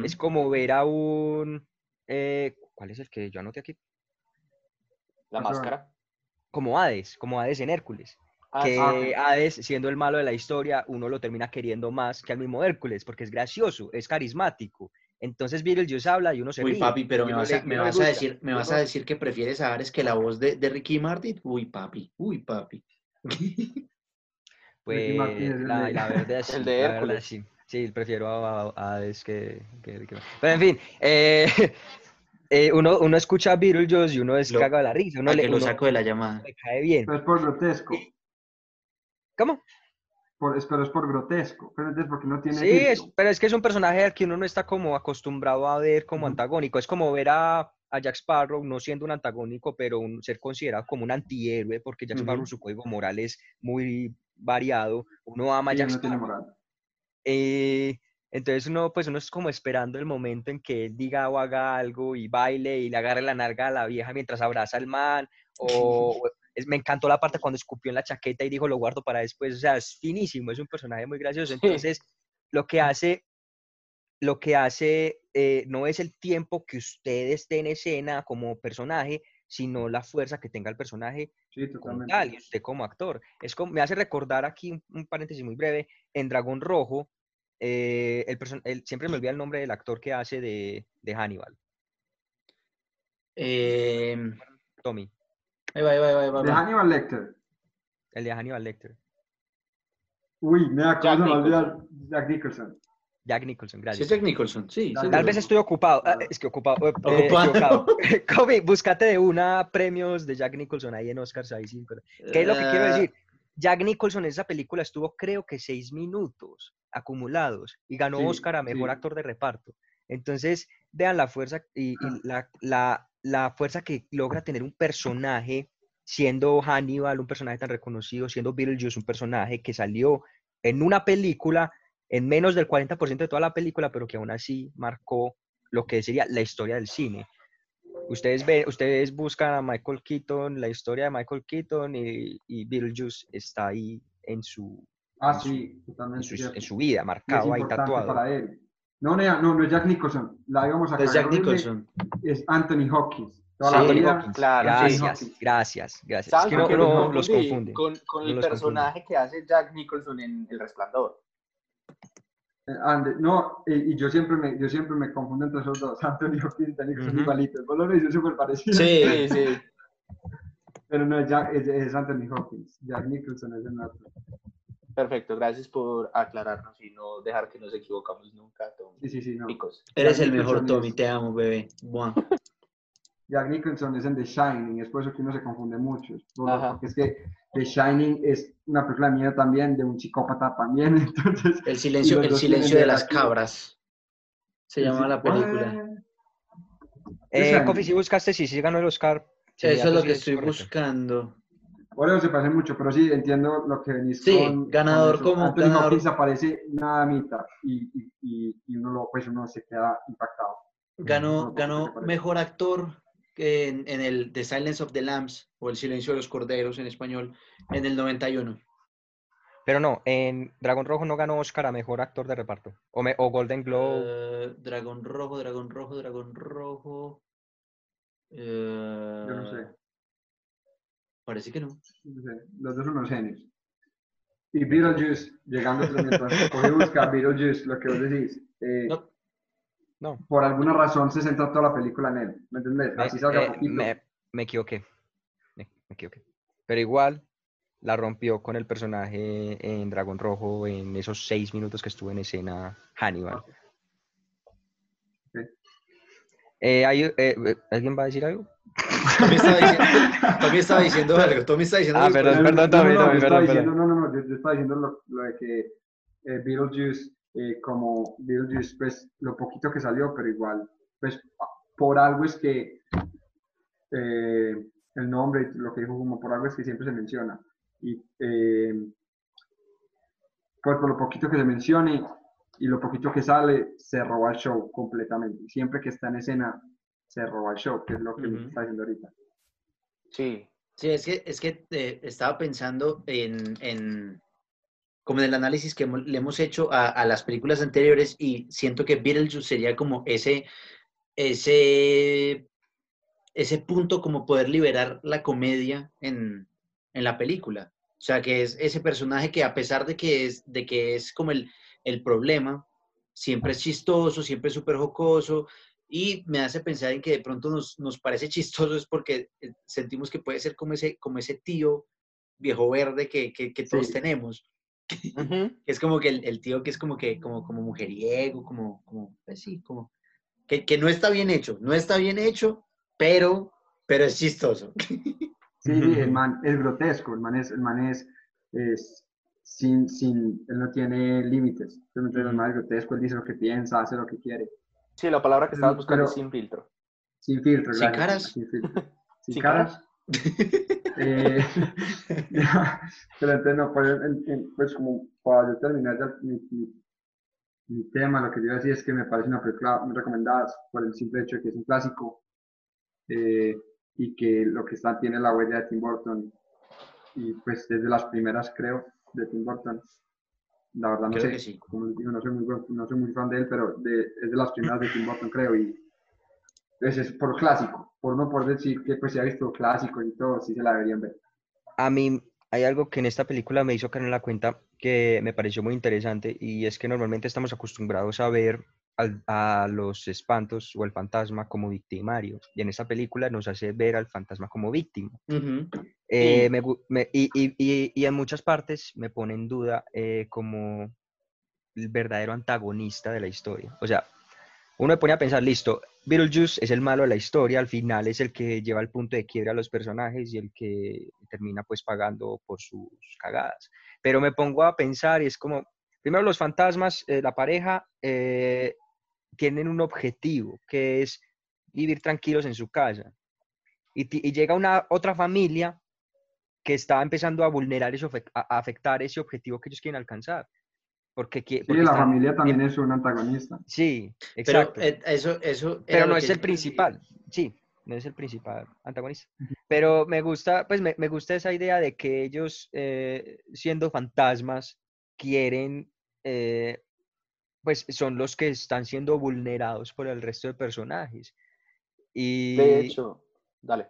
Es como ver a un... eh, ¿Cuál es el que yo anoté aquí? La máscara. Como Hades, como Hades en Hércules. Ah, que ok. Hades, siendo el malo de la historia, uno lo termina queriendo más que al mismo Hércules, porque es gracioso, es carismático. Entonces Beetlejuice habla y uno se Uy, ríe. papi, pero me vas, le- a, me vas a decir, me vas a decir que prefieres a Ares que la voz de, de Ricky Martin. Uy, papi, uy, papi. (laughs) Pues es la, de- la verdad (laughs) sí. El de la verdad Hércules. sí. Sí, prefiero a Hades que, que- que- Pero en fin, eh, (laughs) eh, uno, uno escucha a Beetlejuice y uno es Lo- cagado de la risa. Uno le, que lo uno saco de la llamada. le cae bien. Pero es por grotesco. ¿Cómo? Por, es, pero es por grotesco. Pero es porque no tiene Sí, es, pero es que es un personaje al que uno no está como acostumbrado a ver como antagónico. Es como ver a, a Jack Sparrow no siendo un antagónico, pero un, ser considerado como un antihéroe, porque Jack Sparrow, su código moral es muy variado. Uno ama a Jack no tiene Sparrow. moral. Eh, entonces uno, pues uno es como esperando el momento en que él diga o haga algo y baile y le agarre la narga a la vieja mientras abraza al man. (laughs) O es- me encantó la parte cuando escupió en la chaqueta y dijo lo guardo para después. O sea, es finísimo, es un personaje muy gracioso. Entonces, lo que hace, lo que hace eh, no es el tiempo que usted esté en escena como personaje, sino la fuerza que tenga el personaje Sí, como tal, y usted como actor. Es como, me hace recordar aquí un, un paréntesis muy breve, en Dragón Rojo, eh, el person- el- siempre me olvida el nombre del actor que hace de, de Hannibal, Eh, Tommy, ahí va, ahí va, ahí va, ahí va, ahí De va. Hannibal Lecter. el de Hannibal Lecter. Uy, me me olvidó Nicholson. Jack Nicholson. Jack Nicholson, gracias. Jack Nicholson, sí. sí, Tal sí. vez estoy ocupado, ah, es que ocupado, eh, eh, Ocupado. equivocado. (laughs) (laughs) Comi, búscate de una premios de Jack Nicholson ahí en Oscars, ahí sí. ¿Qué es lo que quiero decir? Jack Nicholson en esa película estuvo creo que seis minutos acumulados y ganó Sí, Oscar a Mejor sí. Actor de Reparto. Entonces, vean la fuerza y, y Ah. la, la- la fuerza que logra tener un personaje siendo Hannibal, un personaje tan reconocido, siendo Beetlejuice, un personaje que salió en una película en menos del 40% de toda la película, pero que aún así marcó lo que sería la historia del cine. Ustedes, ven, ustedes buscan a Michael Keaton, la historia de Michael Keaton y, y Beetlejuice está ahí en su, Ah, En su- sí, en totalmente. su, en su vida, marcado ahí importante tatuado. para él. No, no, no, no es Jack Nicholson. La íbamos a Es Jack. Nicholson. Es Anthony Hopkins. Toda Sí, la Anthony vida- Hopkins, claro. Gracias, gracias, gracias. Es ¿Saben que qué los confunde. Con, el los confunde. personaje que hace Jack Nicholson en El Resplandor. Eh, ande- no, y, y yo siempre me, yo siempre me confundo entre esos dos, (laughs) Anthony Hopkins y Jack Nicholson Ujú. igualitos. Vos lo dices súper parecido. Sí. Sí, (laughs) sí. Pero no, es, Jack- es, es Anthony Hopkins. Jack Nicholson es el otro. Perfecto, gracias por aclararnos y no dejar que nos equivocamos nunca, Tom. Sí, sí, sí, no. Eres Jack el mejor, Nicholson Tommy. es- Te amo, bebé. Buah. (laughs) Jack Nicholson es en The Shining, es por eso que uno se confunde mucho. es por- Ajá. Porque es que The Shining es una película mía también, de un psicópata también, (laughs) entonces... El silencio, el silencio de las cabras. Se Sí, llama sí. la película. Ah, Eh. Kofi, si buscaste, sí, sí ganó el Oscar. Sí, Eso es lo que estoy correcto. buscando. Por eso se parece mucho, pero sí, entiendo lo que venís Sí, con... ganador con como Anthony ganador. Hopkins aparece nada mitad y, y, y, y uno, lo, pues uno se queda impactado. Ganó, No, ¿qué te ganó mejor actor en, en el The Silence of the Lambs o El Silencio de los Corderos en español en el 91. Pero no, en Dragón Rojo no ganó Oscar a Mejor Actor de Reparto. O, me- o Golden Globe. Eh, dragón rojo, dragón rojo, dragón rojo. Yo no sé. Parece que no. Los dos son unos genios. Y Beetlejuice, llegando mientras cogí busca Beetlejuice, lo que vos decís. eh, No. no. Por alguna razón se centra toda la película en él. ¿Me entendés? Me, Así salga eh, poquito. me- me equivoqué. Me, me equivoqué. Pero igual la rompió con el personaje en Dragón Rojo en esos seis minutos que estuvo en escena Hannibal. Eh, hay- eh, eh, ¿Alguien va a decir algo? Tommy estaba diciendo, (laughs) Tommy estaba diciendo algo. Tommy estaba diciendo Ah, algo. perdón, No, perdón, no, Tommy, no, Tommy, yo estaba perdón, diciendo- perdón. No, no, no, yo, yo estaba diciendo lo, lo de que eh, Beetlejuice, eh, como Beetlejuice, pues lo poquito que salió, pero igual, pues por algo es que eh, el nombre, lo que dijo como por algo es que siempre se menciona. Y eh, pues por lo poquito que se mencione y lo poquito que sale, se roba el show completamente. Siempre que está en escena, se roba el show, que es lo que Ujú. está haciendo ahorita. Sí, Sí, es que, es que eh, estaba pensando en, en- como en el análisis que hemos- le hemos hecho a, a las películas anteriores y siento que Beetlejuice sería como ese, ese, ese punto como poder liberar la comedia en, en la película. O sea, que es ese personaje que a pesar de que es, de que es como el, el problema, siempre es chistoso, siempre es súper jocoso, y me hace pensar en que de pronto nos, nos parece chistoso es porque eh, sentimos que puede ser como ese, como ese tío viejo verde que, que, que todos Sí. tenemos. (laughs) Ujú. Que es como que el, el tío que es como que como, como mujeriego, como, como pues sí, como que, que no está bien hecho, no está bien hecho, pero, pero es chistoso. (laughs) Sí, el man es grotesco, el man es, el man es, es sin, sin, él no tiene límites. El man es grotesco, él dice lo que piensa, hace lo que quiere. Sí, la palabra que estabas buscando es sin filtro. Sin filtro, ¿Sin caras? Sin filtro. (laughs) Sin, ¿Sin caras. (laughs) Eh, (laughs) pero entonces, no, pues, en- en- pues como para yo terminar ya mi, mi- mi tema, lo que yo iba a decir es que me parece una película muy recomendada por el simple hecho de que es un clásico eh, y que lo que está tiene la huella de Tim Burton y pues desde las primeras creo de Tim Burton. La verdad no Creo sé, que sí. como les digo, no soy muy, no soy muy fan de él, pero de- es de las primeras de Tim Burton creo y pues es por clásico, por no por decir que pues se ha visto clásicos y todo, sí se la deberían ver. A mí hay algo que en esta película me hizo caer en la cuenta que me pareció muy interesante y es que normalmente estamos acostumbrados a ver al- a los espantos o el fantasma como victimario y en esta película nos hace ver al fantasma como víctima. Eh, Sí. me gu- me- y, y- y- y en muchas partes me pone en duda eh, como el verdadero antagonista de la historia. O sea, uno me pone a pensar, listo, Beetlejuice es el malo de la historia, al final es el que lleva el punto de quiebra a los personajes y el que termina pues pagando por sus cagadas. Pero me pongo a pensar y es como, primero los fantasmas, eh, la pareja, eh, tienen un objetivo que es vivir tranquilos en su casa. Y, y llega una otra familia que está empezando a vulnerar eso, a a afectar ese objetivo que ellos quieren alcanzar. Porque, qui- Sí, porque la están- familia también es un antagonista. Sí, Pero exacto. eh, eso, eso Pero no es el principal, sí, no es el principal antagonista. Pero me gusta, pues me, me gusta esa idea de que ellos, eh, siendo fantasmas, quieren, eh, pues son los que están siendo vulnerados por el resto de personajes. Y, De hecho, dale.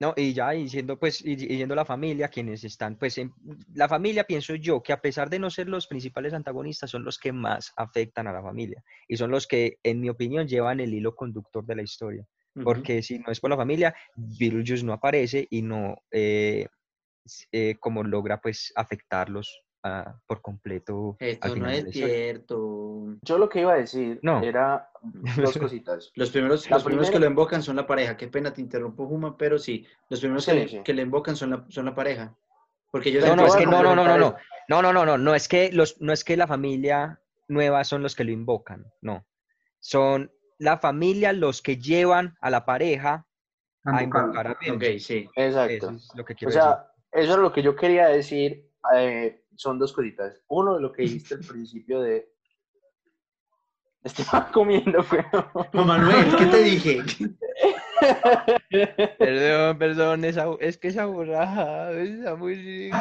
no, y ya, y siendo pues, y, yendo la familia, quienes están, pues, en, la familia pienso yo que a pesar de no ser los principales antagonistas, son los que más afectan a la familia. Y son los que, en mi opinión, llevan el hilo conductor de la historia. Porque si no es por la familia, Beetlejuice no aparece y no, eh, eh, como logra, pues, afectarlos por completo Esto no final de es cierto. Yo lo que iba a decir No. era (laughs) dos cositas. Los primeros, La los primeros que lo invocan son la pareja. Qué pena te interrumpo, Juma, pero sí, los primeros que, Sí, le, sí. que le invocan son la, son la pareja. Porque ellos No, no, es que no, no, no, no, no. No, no, no, no, no es que los, no es que la familia nueva son los que lo invocan, no. Son la familia los que llevan a la pareja a invocar a Ok, Beetlejuice. sí. Exacto. Eso es lo que O quiero decir. sea, eso es lo que yo quería decir. Eh, son dos cositas. Uno, lo que dijiste al principio de. Estaba (laughs) comiendo, fue. (laughs) Juan Manuel, ¿qué te dije? (laughs) Perdón, perdón, esa, es que esa borraja está muy rico.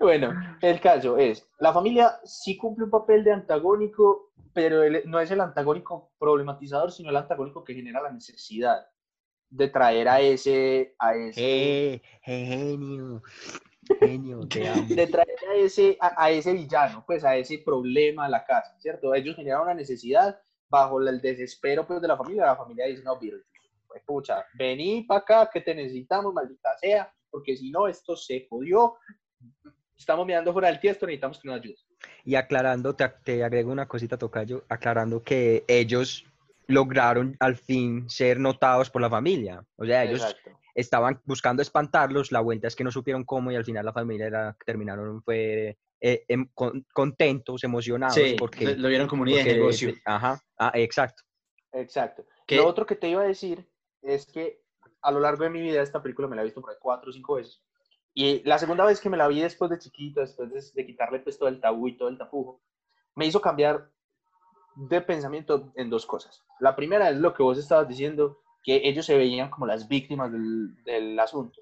bueno, el caso es, la familia sí cumple un papel de antagónico, pero él no es el antagónico problematizador, sino el antagónico que genera la necesidad de traer a ese, a ese, Eh, genio, genio, (laughs) te amo. de traer a ese, a, a ese villano, pues a ese problema a la casa, ¿cierto? Ellos generan una necesidad bajo el desespero pues, de la familia, la familia dice, no, Beetlejuice, pues, pucha, vení para acá que te necesitamos, maldita sea, porque si no, esto se jodió, estamos mirando fuera del tiesto, necesitamos que nos ayudes. Y aclarando, te, te agrego una cosita, Tocayo, aclarando que ellos lograron al fin ser notados por la familia. O sea, ellos Exacto. estaban buscando espantarlos, la vuelta es que no supieron cómo y al final la familia era, terminaron fue eh, em- con- contentos, emocionados, Sí, porque... lo, vieron como una idea de porque- negocio. Ajá, ah, exacto. Exacto. Que- Lo otro que te iba a decir es que a lo largo de mi vida esta película me la he visto por ahí cuatro o cinco veces. Y la segunda vez que me la vi después de chiquito, después de, de quitarle pues todo el tabú y todo el tapujo, me hizo cambiar de pensamiento en dos cosas. La primera es lo que vos estabas diciendo, que ellos se veían como las víctimas del, asunto.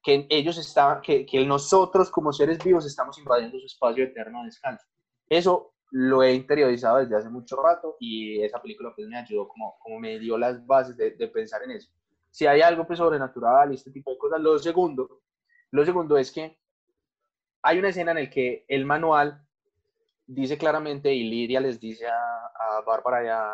Que ellos estaban, que, nosotros como seres vivos estamos invadiendo su espacio eterno de descanso. Eso lo he interiorizado desde hace mucho rato y esa película pues me ayudó como, como me dio las bases de, de pensar en eso. Si hay algo pues sobrenatural y este tipo de cosas. Lo segundo, lo segundo es que hay una escena en la que el manual dice claramente y Lidia les dice a, a Bárbara y a...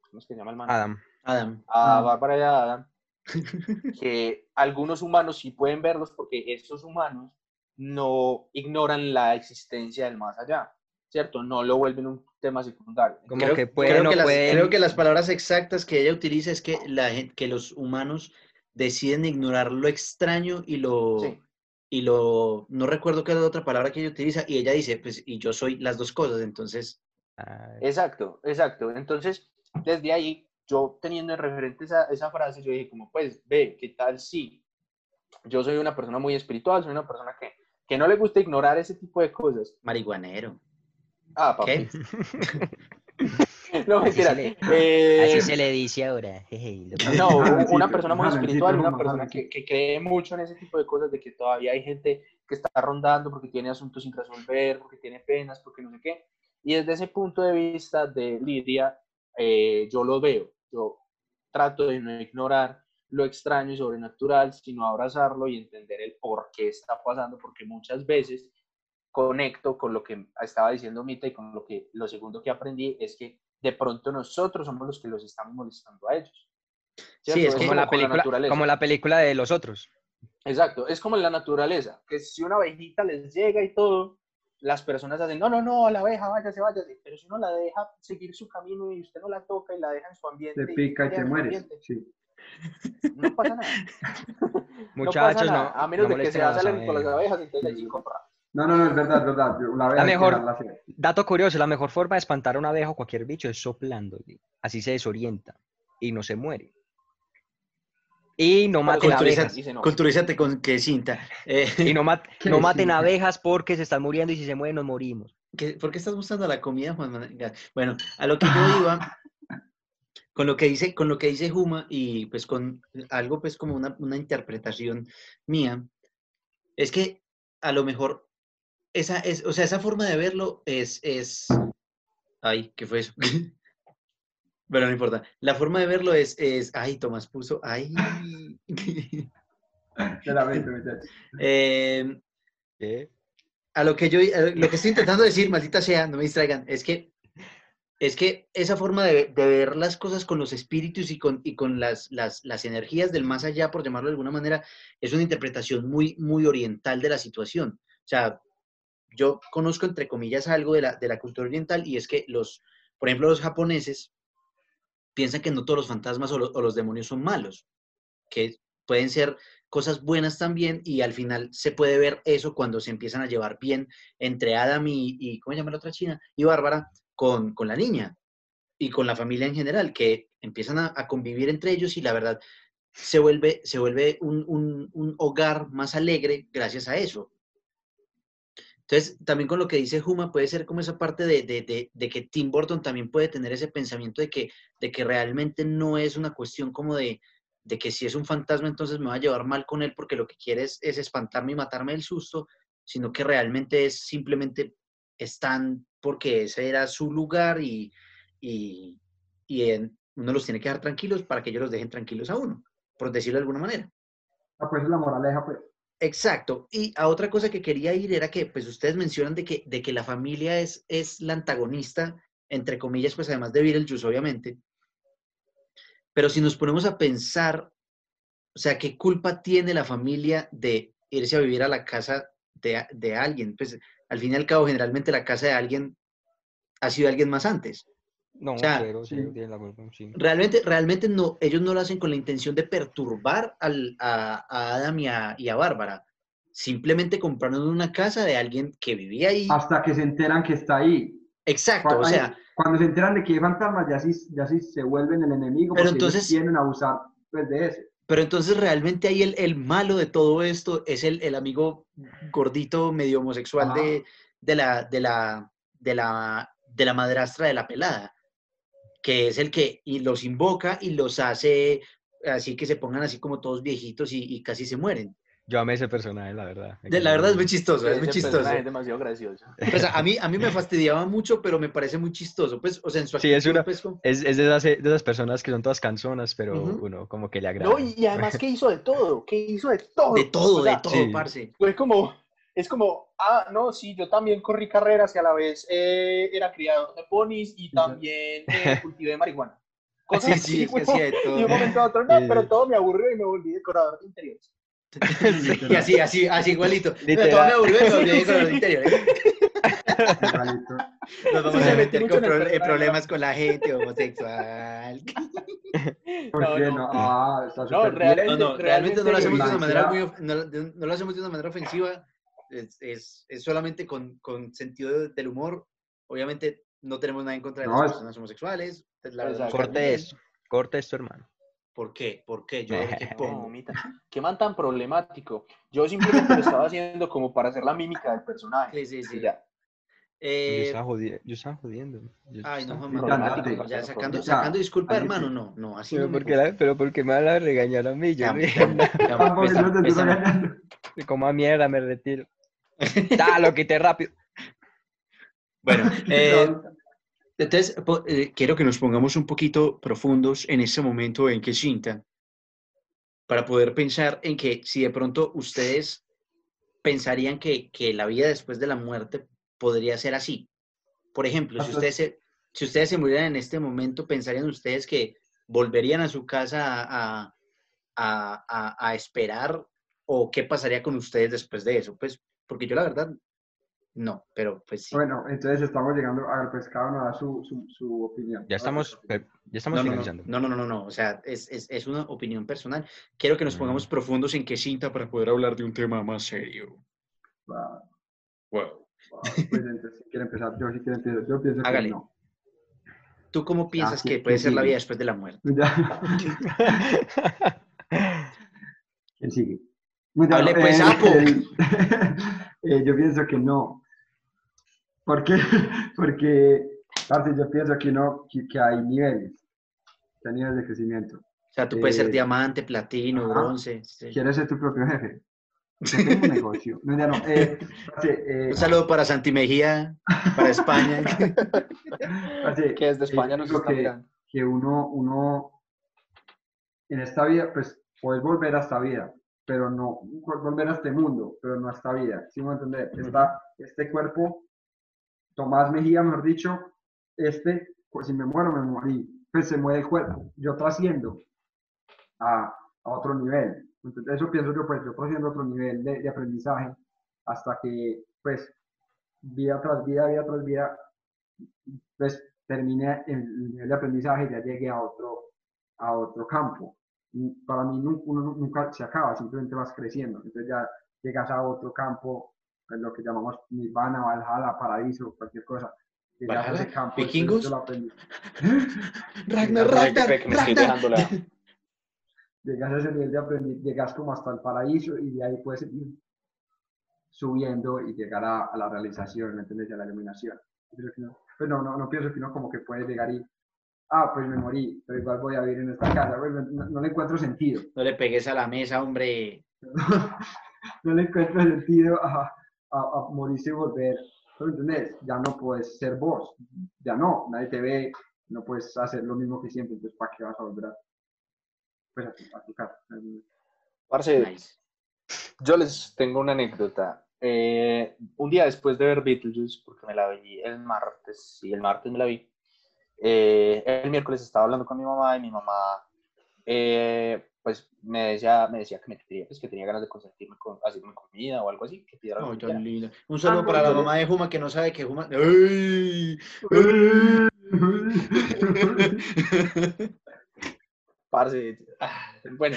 ¿Cómo es que se llama el manual? Adam. Adam. a Ah. Bárbara y a Adam (laughs) que algunos humanos sí pueden verlos porque estos humanos no ignoran la existencia del más allá, ¿cierto? No lo vuelven un tema secundario. Como Creo, que pueden creo que las, pueden- creo que las palabras exactas que ella utiliza es que, la, que los humanos deciden ignorar lo extraño y lo, Sí. Y lo... No recuerdo qué es la otra palabra que ella utiliza y ella dice, pues, y yo soy las dos cosas, entonces... Ah, Exacto, exacto. Entonces, desde ahí, yo teniendo en referente esa, esa frase, yo dije como, pues, ve, ¿qué tal si yo soy una persona muy espiritual, soy una persona que, que no le gusta ignorar ese tipo de cosas? Marihuanero. Ah, ¿Qué? (laughs) (laughs) no, Así mentira. se le- Eh, Así se le dice ahora. No, una (laughs) persona muy espiritual, una persona que, que cree mucho en ese tipo de cosas, de que todavía hay gente que está rondando porque tiene asuntos sin resolver, porque tiene penas, porque no sé qué. Y desde ese punto de vista de Lidia, eh, yo lo veo. Yo trato de no ignorar lo extraño y sobrenatural, sino abrazarlo y entender el por qué está pasando, porque muchas veces conecto con lo que estaba diciendo Mita y con lo que lo segundo que aprendí es que de pronto nosotros somos los que los estamos molestando a ellos. Sí, ¿Cierto? es que- como, la película, naturaleza. como la película de los otros. Exacto, es como en la naturaleza, que si una abejita les llega y todo, las personas hacen, no, no, no, la abeja, váyase, váyase, pero si uno la deja seguir su camino y usted no la toca y la deja en su ambiente, Te pica y te mueres. Sí. no pasa nada. (laughs) no Muchachos, pasa no. nada, a menos no de que se salen con las abejas. abejas, entonces allí compra. No, no, no, es verdad, es verdad. La que mejor-. Dato curioso, la mejor forma de espantar a una abeja o cualquier bicho es soplándole. Así se desorienta y no se muere. Y no maten abejas. No. Culturízate con que cinta. Eh, Y no, mat- (laughs) ¿Qué no maten abejas porque se están muriendo y si se mueren nos morimos. ¿qué- ¿Por qué estás mostrando la comida, Juan Manuel? Bueno, a lo que yo iba, (laughs) con lo que dice, con lo que dice Juma y pues con algo pues como una, una interpretación mía, es que a lo mejor esa es, o sea, esa forma de verlo es, es, ay, ¿qué fue eso? (laughs) Bueno, no importa. La forma de verlo es, es, ay, Tomás puso, ay. (laughs) Em, ¿Qué? a lo que yo, a lo que estoy intentando decir, maldita sea, no me distraigan, es que, es que esa forma de, de ver las cosas con los espíritus y con, y con las, las, las energías del más allá, por llamarlo de alguna manera, es una interpretación muy, muy oriental de la situación. O sea, yo conozco, entre comillas, algo de la, de la cultura oriental y es que los, por ejemplo, los japoneses piensan que no todos los fantasmas o, lo- o los demonios son malos, que pueden ser cosas buenas también y al final se puede ver eso cuando se empiezan a llevar bien entre Adam y, ¿cómo se otra china? Y Bárbara con, con la niña y con la familia en general, que empiezan a, convivir entre ellos y la verdad se vuelve, se vuelve un- un hogar más alegre gracias a eso. Entonces, también con lo que dice Juma, puede ser como esa parte de, de- de- de que Tim Burton también puede tener ese pensamiento de que, de que realmente no es una cuestión como de, de que si es un fantasma, entonces me va a llevar mal con él porque lo que quiere es, es espantarme y matarme del susto, sino que realmente es simplemente están porque ese era su lugar y, y, y en- uno los tiene que dejar tranquilos para que ellos los dejen tranquilos a uno, por decirlo de alguna manera. Ah, pues es la moraleja, pues. Exacto. Y a otra cosa que quería ir era que, pues ustedes mencionan de que, de que la familia es, es la antagonista, entre comillas, pues además de Beetlejuice, obviamente. Pero si nos ponemos a pensar, o sea, ¿qué culpa tiene la familia de irse a vivir a la casa de, de alguien? Pues al fin y al cabo, generalmente la casa de alguien ha sido alguien más antes. No, O sea, cero, cero, sí. tiene la culpa, sí. Realmente, realmente no, ellos no lo hacen con la intención de perturbar al- a, a Adam y a, y a Bárbara. Simplemente compraron una casa de alguien que vivía ahí. Hasta que se enteran que está ahí. Exacto, o sea, cuando se enteran de que hay fantasmas, ya sí, ya sí se vuelven el enemigo. Pero entonces- tienden a abusar pues, de eso. pero entonces realmente ahí el, el malo de todo esto es el, el amigo gordito medio homosexual de, de la, de, la, de, la, de la madrastra de la pelada, que es el que y los invoca y los hace así que se pongan así como todos viejitos y, y casi se mueren. Yo amé ese personaje, la verdad. De- la verdad es muy chistoso, es muy chistoso. es demasiado gracioso. Pues a mí, a mí me (laughs) fastidiaba mucho, pero me parece muy chistoso. Pues, o sea, en su Sí, es actitud, una- pues, como- Es, es de, esas, de esas personas que son todas canzonas, pero Ujú. uno como que le agrada. No, y, y además que hizo de todo, que hizo de todo. de todo, O sea, de todo, sí. parce. Fue como, es como, ah, no, sí, yo también corrí carreras y a la vez eh, era criador de ponis y también eh, cultivé marihuana. (laughs) Cosas Sí, así, sí, es que hacía de Y de todo. un momento a otro, no, Sí. pero todo me aburrió y me volví decorador de interiores. (laughs) Y así, así, así igualito. (laughs) Pero todo Literal. me aburrió y me olvidé con los interiores. Igualito. Nos vamos a meter con pro- problemas con la gente homosexual. ¿Por No, qué no. no? Ah, está No, realmente- bien. No, no, realmente no lo hacemos de una manera muy, no, no lo hacemos de una manera ofensiva. Es, es, es solamente con, con sentido de- del humor. Obviamente no tenemos nada en contra de No, las es- personas homosexuales. la verdad, Corte esto, corte esto, hermano. ¿Por qué? ¿Por qué? Yo ahora qué (laughs) No, man tan problemático. Yo simplemente lo estaba haciendo como para hacer la mímica del personaje. Sí, sí, sí. Ya. Yo Eh, estaba jodiendo. Yo estaba jodiendo. Yo ay, no, Juanma, Problemático, ya sacando, sacando disculpa, sí. hermano, no, no, así Pero no me porque, la, pero porque me van a regañar a mí. Yo Ah, (laughs) (laughs) como a mierda me retiro. Da, lo quité rápido. Bueno, (laughs) eh, entonces po- eh, quiero que nos pongamos un poquito profundos en este momento en que sientan, para poder pensar en que si de pronto ustedes pensarían que, que la vida después de la muerte podría ser así. Por ejemplo, si ustedes, se, si ustedes se murieran en este momento, ¿pensarían ustedes que volverían a su casa a, a- a- a esperar o qué pasaría con ustedes después de eso? Pues porque yo la verdad, no, pero pues sí. Bueno, entonces estamos llegando al pescado, nos da su, su, su opinión. Ya estamos, ya estamos no, no, finalizando. no, no, no, no, no, o sea, es, es, es una opinión personal. Quiero que nos Mm. pongamos profundos en qué cinta para poder hablar de un tema más serio. Wow. va, pues entonces, si quiere empezar, yo sí quiero empezar. Yo pienso Hágale. que no. ¿Tú cómo piensas sí, que sí, puede ser la vida después de la muerte? (laughs) Ya. (laughs) ¿Quién sigue? Bien, Hable, pues, sapo. el- (laughs) eh, yo pienso que no. ¿Por qué? (laughs) Porque, parce, yo pienso que no, que, que hay niveles. Que hay niveles de crecimiento. O sea, tú puedes ser Eh, diamante, platino, ajá. bronce. sí. ¿Quieres ser tu propio jefe? Un negocio. No, ya no. Eh, eh, Un saludo para Santi Mejía, para España. (laughs) Que desde eh, España yo nos está que- que uno, uno en esta vida, pues puedes volver a esta vida, pero no volver a este mundo, pero no a esta vida. ¿Sí me entender? Esta- este cuerpo, Tomás Mejía, mejor dicho, este, pues si me muero, me morí. Pues se muere el cuerpo. Yo trasciendo a, a otro nivel. Entonces, eso pienso yo, pues yo trasciendo a otro nivel de, de aprendizaje hasta que, pues, vida tras vida, vida tras vida, pues termine el nivel de aprendizaje y ya llegue a otro, a otro campo. Para mí nunca, uno nunca se acaba, simplemente vas creciendo. Entonces ya llegas a otro campo, en lo que llamamos nirvana, Valhalla, paraíso, cualquier cosa. Llegas a ese ¿Valhalla? campo. ¿Vikingos? yo lo aprendí. (laughs) Ragnar, Ragnar, Ragnar. (laughs) Llegas a ese nivel de aprendizaje, llegas como hasta el paraíso y de ahí puedes seguir. subiendo y llegar a, a la realización, ¿me entiendes? Y a la iluminación. No, pues no, no, no pienso que uno como que puede llegar y, ah, pues me morí, pero igual voy a vivir en esta casa, pues, no, no le encuentro sentido. No le pegues a la mesa, hombre. (laughs) no le encuentro sentido a, a, a morirse y volver. ¿Me entiendes? Ya no puedes ser vos, ya no, nadie te ve, no puedes hacer lo mismo que siempre, entonces ¿para qué vas a volver a, pues, a, tu, a tu casa? Parce, Nice. yo les tengo una anécdota. Eh, un día después de ver Beetlejuice, porque me la vi el martes, sí, el martes me la vi, eh, el miércoles estaba hablando con mi mamá y mi mamá, eh, pues, me decía, me decía que me quería, pues, que tenía ganas de consentirme con, haciéndome comida o algo así, que pidiera Ay, tan lindo. Un saludo para la mamá de Juma que no sabe que Juma. ¡Ay! (laughs) Parce, ah, bueno,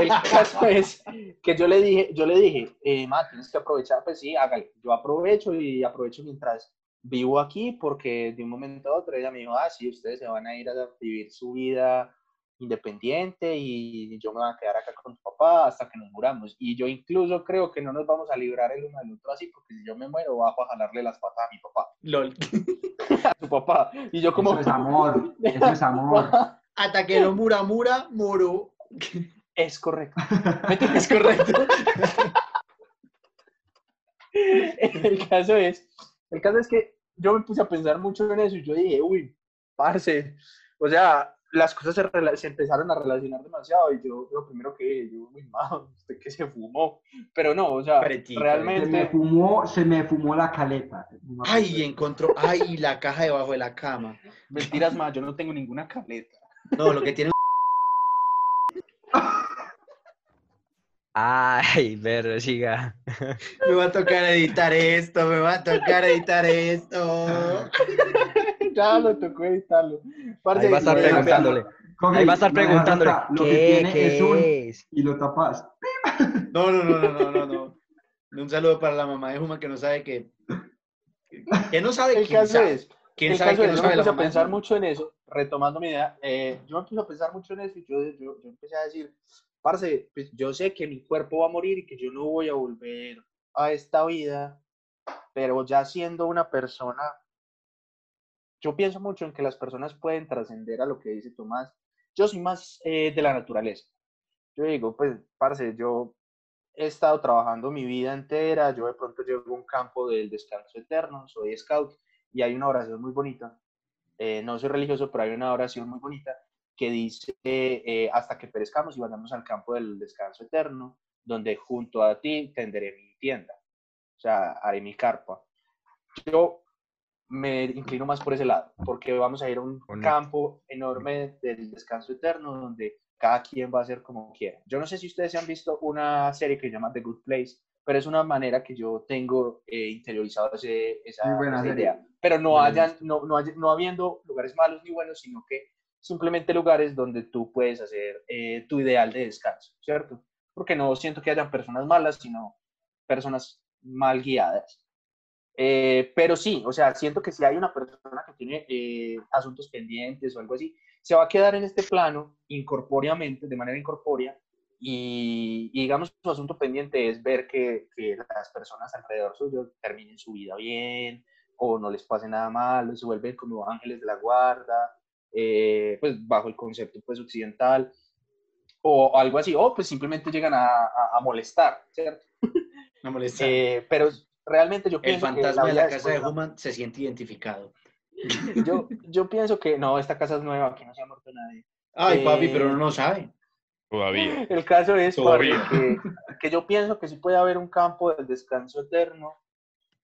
el caso es que yo le dije, yo le dije, eh, ma, tienes que aprovechar, pues sí, hágale. Yo aprovecho y aprovecho mientras vivo aquí, porque de un momento a otro ella me dijo, ah, sí, ustedes se van a ir a vivir su vida independiente y yo me voy a quedar acá con tu papá hasta que nos muramos. Y yo incluso creo que no nos vamos a librar el uno del otro así, porque si yo me muero, bajo a jalarle las patas a mi papá, LOL. (laughs) a tu papá. Y yo como... Eso es amor, eso es amor. (laughs) Hasta que no mura, mura, moro. Es correcto. (laughs) Es correcto. el caso es, el caso es que yo me puse a pensar mucho en eso y yo dije, uy, parce, o sea, las cosas se, rela- se empezaron a relacionar demasiado y yo lo primero que dije, yo, uy, ma, usted que se fumó, pero no, o sea, Pretito. Se me realmente, fumó, se me fumó la caleta. Ay, encontró. Ay, la caja debajo de la cama. mentiras más, yo no tengo ninguna caleta. No, lo que tiene. Ay, siga. Me va a tocar editar esto, me va a tocar editar esto. (laughs) ya lo tocó editarlo. Parce, Ahí va a estar preguntándole. Ahí va a estar preguntándole. Lo que ¿Qué? tiene es un ¿Qué es? y lo tapas. No, no, no, no, no, no, no. Un saludo para la mamá de Juma que no sabe que. Que no sabe El quién caso sabe. es, ¿Quién el sabe caso que es, no yo sabe me la puse a pensar mucho en eso, retomando mi idea, eh, yo me puse a pensar mucho en eso y yo, yo, yo empecé a decir, parce, pues yo sé que mi cuerpo va a morir y que yo no voy a volver a esta vida, pero ya siendo una persona, yo pienso mucho en que las personas pueden trascender a lo que dice Tomás. Yo soy más eh, de la naturaleza. Yo digo, pues, parce, yo he estado trabajando mi vida entera, yo de pronto llego a un campo del descanso eterno, soy scout y hay una oración muy bonita. eh, no soy religioso, pero hay una oración muy bonita que dice, eh, hasta que perezcamos y vayamos al campo del descanso eterno, donde junto a ti tenderé mi tienda, o sea, haré mi carpa. Yo me inclino más por ese lado, porque vamos a ir a un Bonito. campo enorme del descanso eterno, donde cada quien va a hacer como quiera. Yo no sé si ustedes han visto una serie que se llama The Good Place, pero es una manera que yo tengo eh, interiorizado ese- esa, esa idea. Pero no, hayan, no, no, hay- no habiendo lugares malos ni buenos, sino que simplemente lugares donde tú puedes hacer eh, tu ideal de descanso, ¿cierto? Porque no siento que hayan personas malas, sino personas mal guiadas. Eh, pero sí, o sea, siento que si hay una persona que tiene eh, asuntos pendientes o algo así, se va a quedar en este plano incorpóreamente, de manera incorpórea, y, y digamos su asunto pendiente es ver que, que las personas alrededor suyo terminen su vida bien, o no les pase nada malo, se vuelven como ángeles de la guarda, eh, pues bajo el concepto pues occidental, o algo así, o pues simplemente llegan a, a- a molestar, ¿cierto? (laughs) No molesta. Eh, pero realmente yo El pienso que fantasma de vida la casa de Human se siente identificado. (laughs) yo, yo pienso que no, esta casa es nueva, aquí no se ha muerto nadie. Ay, papi, Eh, pero uno no sabe. Todavía. (laughs) El caso es Todavía. que, que yo pienso que sí puede haber un campo del descanso eterno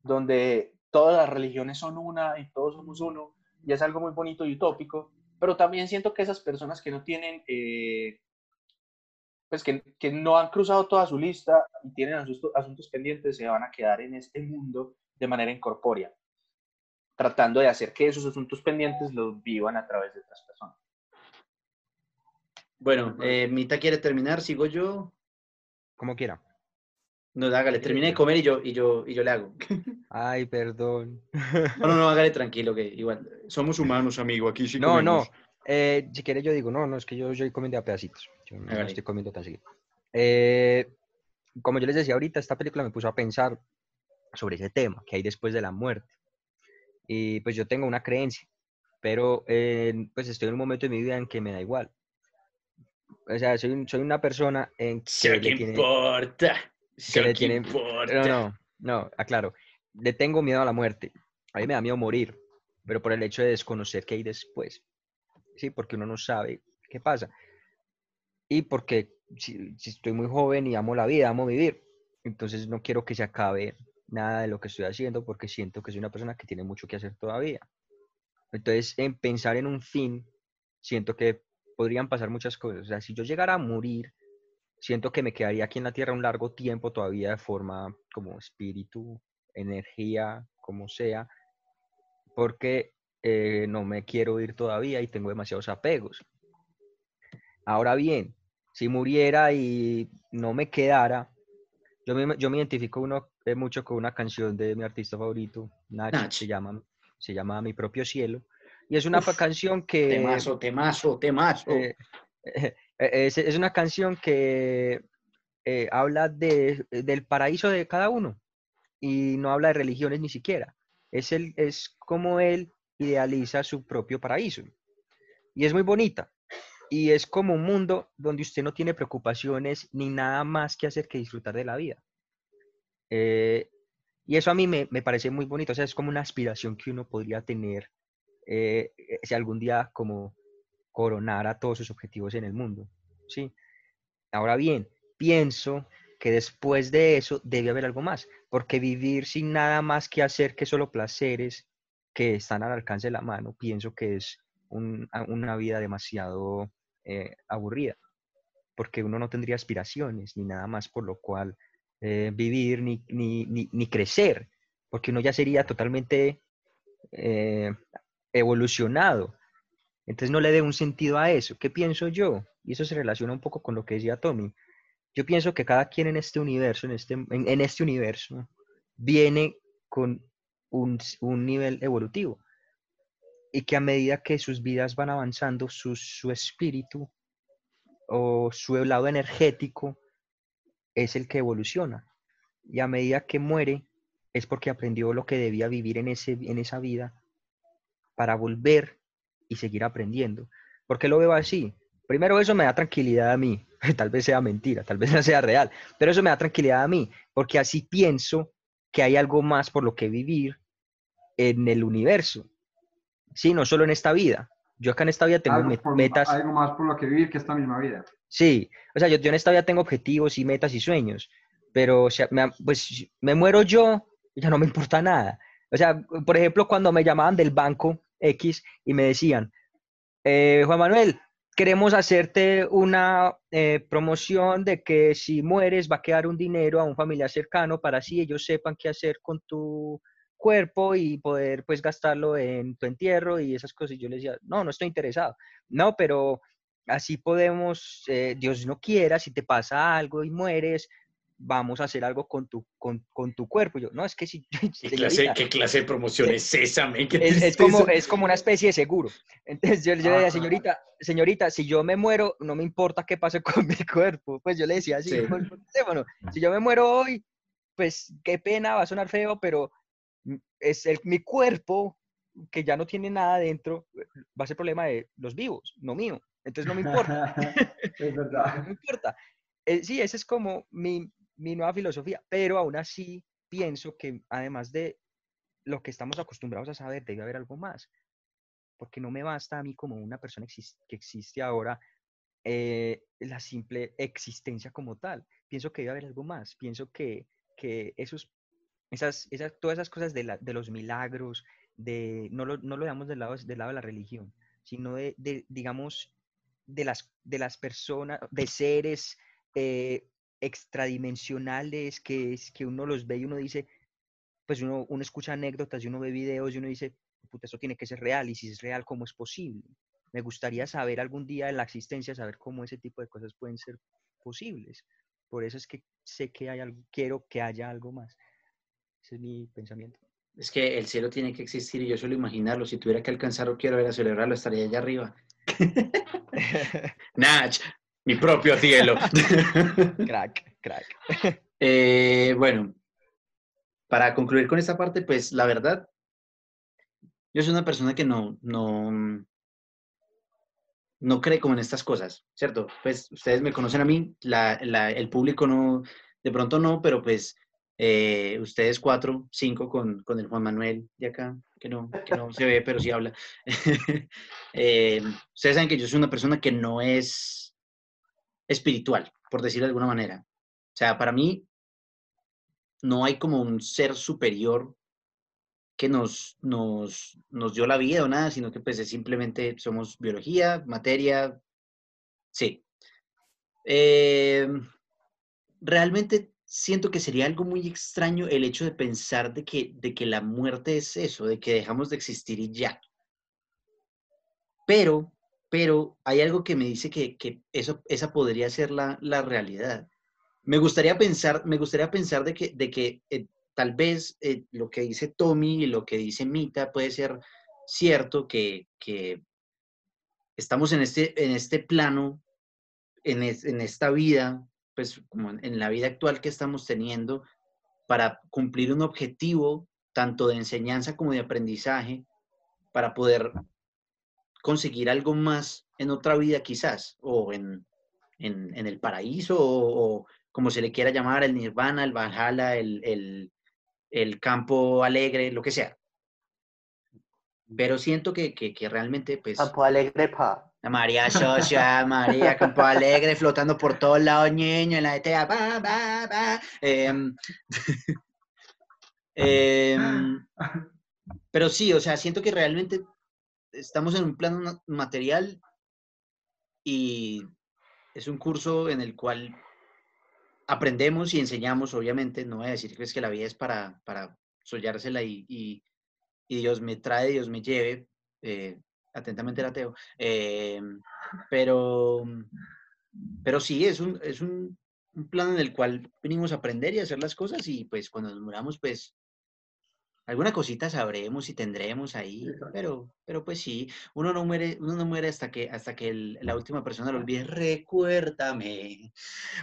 donde todas las religiones son una y todos somos uno, y es algo muy bonito y utópico, pero también siento que esas personas que no tienen, eh, pues que, que no han cruzado toda su lista y tienen asuntos, asuntos pendientes, se van a quedar en este mundo de manera incorpórea, tratando de hacer que esos asuntos pendientes los vivan a través de otras personas. Bueno, eh, Mita quiere terminar, sigo yo. Como quiera. No, hágale, termine de comer y yo, y yo, y yo le hago. (laughs) Ay, perdón. No, no, no, hágale (laughs) tranquilo, que igual. Somos humanos, amigo, aquí sí No, no. comemos. eh, si quieres, yo digo, no, no, es que yo, yo comiendo a pedacitos. Yo no, no estoy comiendo tan seguido. Eh, como yo les decía ahorita, esta película me puso a pensar sobre ese tema, que hay después de la muerte. Y pues yo tengo una creencia, pero eh, pues estoy en un momento de mi vida en que me da igual. O sea, soy, un- soy una persona en que ¿qué le tiene... importa? Sí, le ¿qué tiene- importa? No, no, no, aclaro. Le tengo miedo a la muerte. A mí me da miedo morir, pero por el hecho de desconocer qué hay después. Sí, porque uno no sabe qué pasa. Y porque si, estoy muy joven y amo la vida, amo vivir, entonces no quiero que se acabe nada de lo que estoy haciendo porque siento que soy una persona que tiene mucho que hacer todavía. Entonces, en pensar en un fin, siento que podrían pasar muchas cosas. O sea, si yo llegara a morir, siento que me quedaría aquí en la Tierra un largo tiempo todavía de forma como espíritu, energía, como sea, porque eh, no me quiero ir todavía y tengo demasiados apegos. Ahora bien, si muriera y no me quedara, yo me, yo me identifico uno, eh, mucho con una canción de mi artista favorito, Nach, Nach. Se, llama, se llama Mi propio cielo. Y es una Uf, canción que... Temazo, temazo, temazo. Eh, eh, es, es una canción que habla de, del paraíso de cada uno y no habla de religiones ni siquiera. Es, el, es como él idealiza su propio paraíso. Y es muy bonita. Y es como un mundo donde usted no tiene preocupaciones ni nada más que hacer que disfrutar de la vida. Eh, y eso a mí me, me parece muy bonito. O sea, es como una aspiración que uno podría tener eh, eh, si algún día como coronara todos sus objetivos en el mundo. ¿sí? Ahora bien, pienso que después de eso debe haber algo más, porque vivir sin nada más que hacer que solo placeres que están al alcance de la mano, pienso que es una vida demasiado eh, aburrida, porque uno no tendría aspiraciones ni nada más por lo cual eh, vivir ni, ni, ni, ni crecer, porque uno ya sería totalmente eh, evolucionado. Entonces no le dé un sentido a eso. ¿Qué pienso yo? Y eso se relaciona un poco con lo que decía Tommy. Yo pienso que cada quien en este universo, en este, en, este universo, viene con un nivel evolutivo. Y que a medida que sus vidas van avanzando, su, su espíritu o su lado energético es el que evoluciona. Y a medida que muere, es porque aprendió lo que debía vivir en, ese, en esa vida para volver y seguir aprendiendo. ¿Por qué lo veo así? Primero, eso me da tranquilidad a mí. (laughs) Tal vez sea mentira, tal vez (laughs) no sea real, pero eso me da tranquilidad a mí, porque así pienso que hay algo más por lo que vivir en el universo. Sí, no solo en esta vida. Yo acá en esta vida tengo algo, met- por- metas. algo más por lo que vivir que esta misma vida. Sí, o sea, yo, yo en esta vida tengo objetivos y metas y sueños, pero o sea, me, pues me muero yo, ya no me (laughs) importa nada. O sea, por ejemplo, cuando me llamaban del banco X y me decían, eh, Juan Manuel, queremos hacerte una eh, promoción de que si mueres va a quedar un dinero a un familiar cercano para así ellos sepan qué hacer con tu cuerpo y poder pues gastarlo en tu entierro y esas cosas. Y yo les decía, no, no estoy interesado. No, pero así podemos, eh, Dios no quiera, si te pasa algo y mueres, vamos a hacer algo con tu, con, con tu cuerpo. Yo, no, es que si, (laughs) ¿Qué clase, ¿Qué clase de promoción (laughs) es esa, es, es como, es como una especie de seguro. Entonces yo, yo le decía, señorita, señorita, si yo me muero, no me importa qué pase (laughs) con mi cuerpo. Pues yo le decía así Sí. por, por teléfono. Si yo me muero hoy, pues qué pena, va a sonar feo, pero mm, es el, mi cuerpo que ya no tiene nada dentro, va a ser problema de los vivos, no mío. Entonces no me importa. es no verdad. me importa. Eh, sí, esa es como mi, mi nueva filosofía, pero aún así pienso que además de lo que estamos acostumbrados a saber, debe haber algo más, porque no me basta a mí como una persona que existe ahora eh, la simple existencia como tal. Pienso que debe haber algo más, pienso que, que esos, esas, esas, todas esas cosas de, la- de los milagros, de, no, lo, no lo del lado, del lado de la religión, sino de, de, digamos, de las, de las personas, de seres eh, extradimensionales que, es, que uno los ve y uno dice, pues uno, uno escucha anécdotas y uno ve videos y uno dice, puta, esto tiene que ser real y si es real, ¿cómo es posible? Me gustaría saber algún día en la existencia, saber cómo ese tipo de cosas pueden ser posibles. Por eso es que sé que hay algo, quiero que haya algo más. Ese es mi pensamiento. Es que el cielo tiene que existir y yo suelo imaginarlo. Si tuviera que alcanzarlo, quiero ver a celebrarlo, estaría allá arriba. (laughs) (laughs) Nach, mi propio cielo. (laughs) crack, crack. Eh, bueno, para concluir con esta parte, pues la verdad, yo soy una persona que no, no, no cree como en estas cosas, ¿cierto? Pues ustedes me conocen a mí, la, la, el público no, de pronto no, pero pues eh, ustedes cuatro, cinco con, con, el Juan Manuel de acá, que no, que no se ve, pero sí habla. (laughs) eh, ustedes saben que yo soy una persona que no es espiritual, por decirlo de alguna manera. O sea, para mí no hay como un ser superior que nos, nos, nos dio la vida o nada, sino que pues es simplemente somos biología, materia, sí. Eh, realmente siento que sería algo muy extraño el hecho de pensar de que, de que la muerte es eso, de que dejamos de existir y ya. Pero, pero hay algo que me dice que, que eso, esa podría ser la, la, realidad. Me gustaría pensar, me gustaría pensar de que, de que eh, tal vez eh, lo que dice Tommy y lo que dice Mita puede ser cierto, que, que estamos en este, en este plano, en, es, en esta vida, pues como en la vida actual que estamos teniendo, para cumplir un objetivo tanto de enseñanza como de aprendizaje, para poder conseguir algo más en otra vida quizás, o en, en, en el paraíso, o, o, como se le quiera llamar, el nirvana, el valhalla, el, el, el campo alegre, lo que sea. Pero siento que, que, que realmente, pues... Campo alegre, pa. María Socia, María Campo Alegre, flotando por todos lados, niño, en la ETA, ba, ba, ba. Eh, (laughs) eh, pero sí, o sea, siento que realmente estamos en un plano material y es un curso en el cual aprendemos y enseñamos, obviamente, no voy a decir que es que la vida es para, para sollársela y, y, Dios me trae, Dios me lleve, eh, atentamente el ateo, eh, pero, pero sí, es un, es un, un plan en el cual venimos a aprender y a hacer las cosas y pues cuando nos muramos, pues alguna cosita sabremos y tendremos ahí, pero, pero pues sí, uno no muere, uno no muere hasta que, hasta que el, la última persona lo olvide. Recuérdame,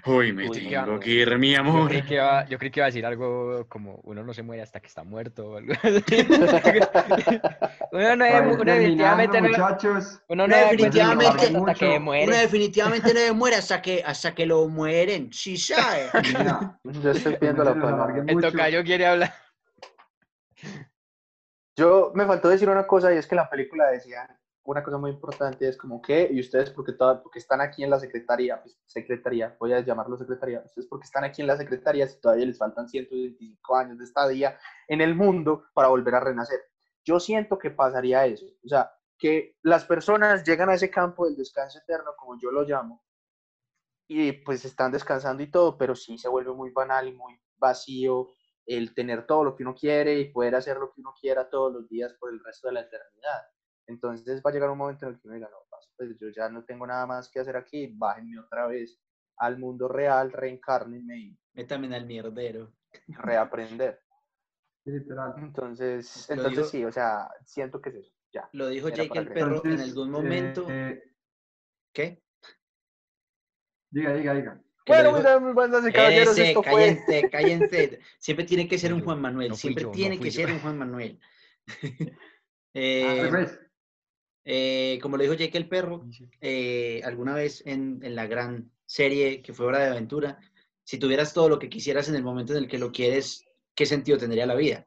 hoy me Uy, tengo no. que ir, mi Yo amor. creí, que iba, yo creí que iba a decir algo como uno no se muere hasta que está muerto o algo así. (laughs) uno no, ir uno definitivamente no, muchachos. uno no Uno definitivamente- hasta que muere. Uno definitivamente no muere hasta que, hasta que lo mueren, sí (laughs) sabe. Mira, Yo estoy pidiendo la palabra. El tocayo quiere hablar. Yo me faltó decir una cosa y es que en la película decían una cosa muy importante, es como que, y ustedes porque, porque están aquí en la secretaría, pues, secretaría, voy a llamarlo secretaría, ustedes porque están aquí en la secretaría si todavía les faltan 125 años de estadía en el mundo para volver a renacer. Yo siento que pasaría eso, o sea, que las personas llegan a ese campo del descanso eterno, como yo lo llamo, y pues están descansando y todo, pero sí se vuelve muy banal y muy vacío el tener todo lo que uno quiere y poder hacer lo que uno quiera todos los días por el resto de la eternidad. Entonces va a llegar un momento en el que uno diga, no, pues yo ya no tengo nada más que hacer aquí, bájenme otra vez al mundo real, reencárnenme y Métame al mierdero. (laughs) reaprender. Sí, literal. Entonces, Lo entonces sí, o sea, siento que es eso, ya. Lo dijo Jake el perro en Entonces, algún momento. eh, ¿Qué? diga, diga, diga. Bueno, dijo- mis bandas y caballeros, Ese, esto fue... cállense, (laughs) cállense. Siempre tiene que ser un Juan Manuel. no Siempre yo, tiene que yo. ser un Juan Manuel. (laughs) Ah, Eh, eh, como lo dijo Jake el perro, eh, alguna vez en, en la gran serie que fue Hora de Aventura, si tuvieras todo lo que quisieras en el momento en el que lo quieres, ¿qué sentido tendría la vida?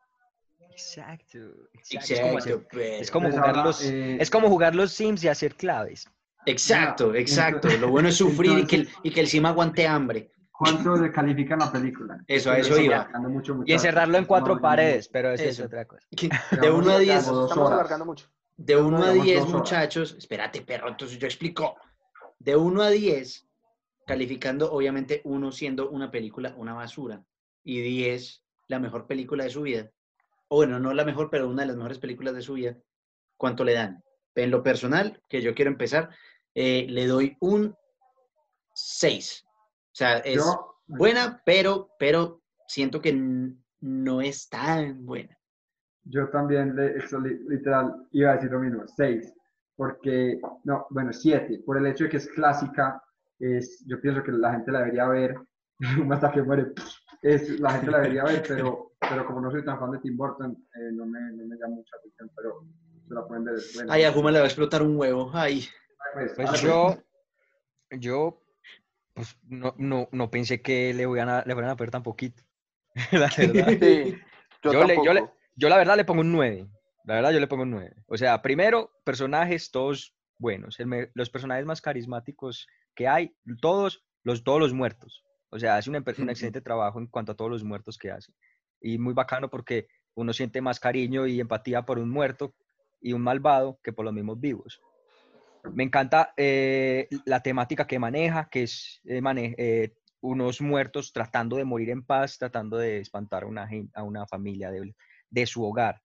Exacto. exacto. Es como, hacer- Exacto, perro. es como jugar ahora, los, es como jugar los Sims y hacer claves. Exacto, exacto. entonces- Lo bueno es sufrir y, que el, y que el Sim aguante hambre. ¿Cuánto le califican la película? Eso, a eso iba. mucho, Y encerrarlo en cuatro paredes, pero eso, es Eso. otra cosa. De 1 a 10, Como dos Estamos alargando mucho. De 1 a digamos 10, dos horas. muchachos, espérate, perro, entonces yo explico. De 1 a 10, calificando obviamente 1 siendo una película una basura y 10 la mejor película de su vida. O bueno, no la mejor, pero una de las mejores películas de su vida. ¿Cuánto le dan? En lo personal, que yo quiero empezar, eh, le doy un 6. O sea, es Yo, buena, pero, pero siento que no es tan buena. yo también, le, literal, iba a decir lo mismo, seis, porque, no, bueno, siete, por el hecho de que es clásica, es, yo pienso que la gente la debería ver, (laughs) hasta que muere, es, la gente la debería ver, pero pero como no soy tan fan de Tim Burton, eh, no, me, no me llama mucha atención, pero se la pueden ver. después. Ay, a Juma le va a explotar un huevo. Ay. Pues, Pues ah, yo, yo, pues no, no, no pensé que le, voy a, le fueran a poner tan poquito. (laughs) La verdad. Sí, yo, Yo le- yo le-. Yo la verdad le pongo un 9. La verdad yo le pongo un 9. O sea, primero, personajes todos buenos. el los personajes más carismáticos que hay, todos los, todos los muertos. O sea, hace un, un excelente trabajo en cuanto a todos los muertos que hace. Y muy bacano porque uno siente más cariño y empatía por un muerto y un malvado que por los mismos vivos. Me encanta eh, la temática que maneja, que es eh, mane- eh, unos muertos tratando de morir en paz, tratando de espantar a una, gen- a una familia de, de su hogar.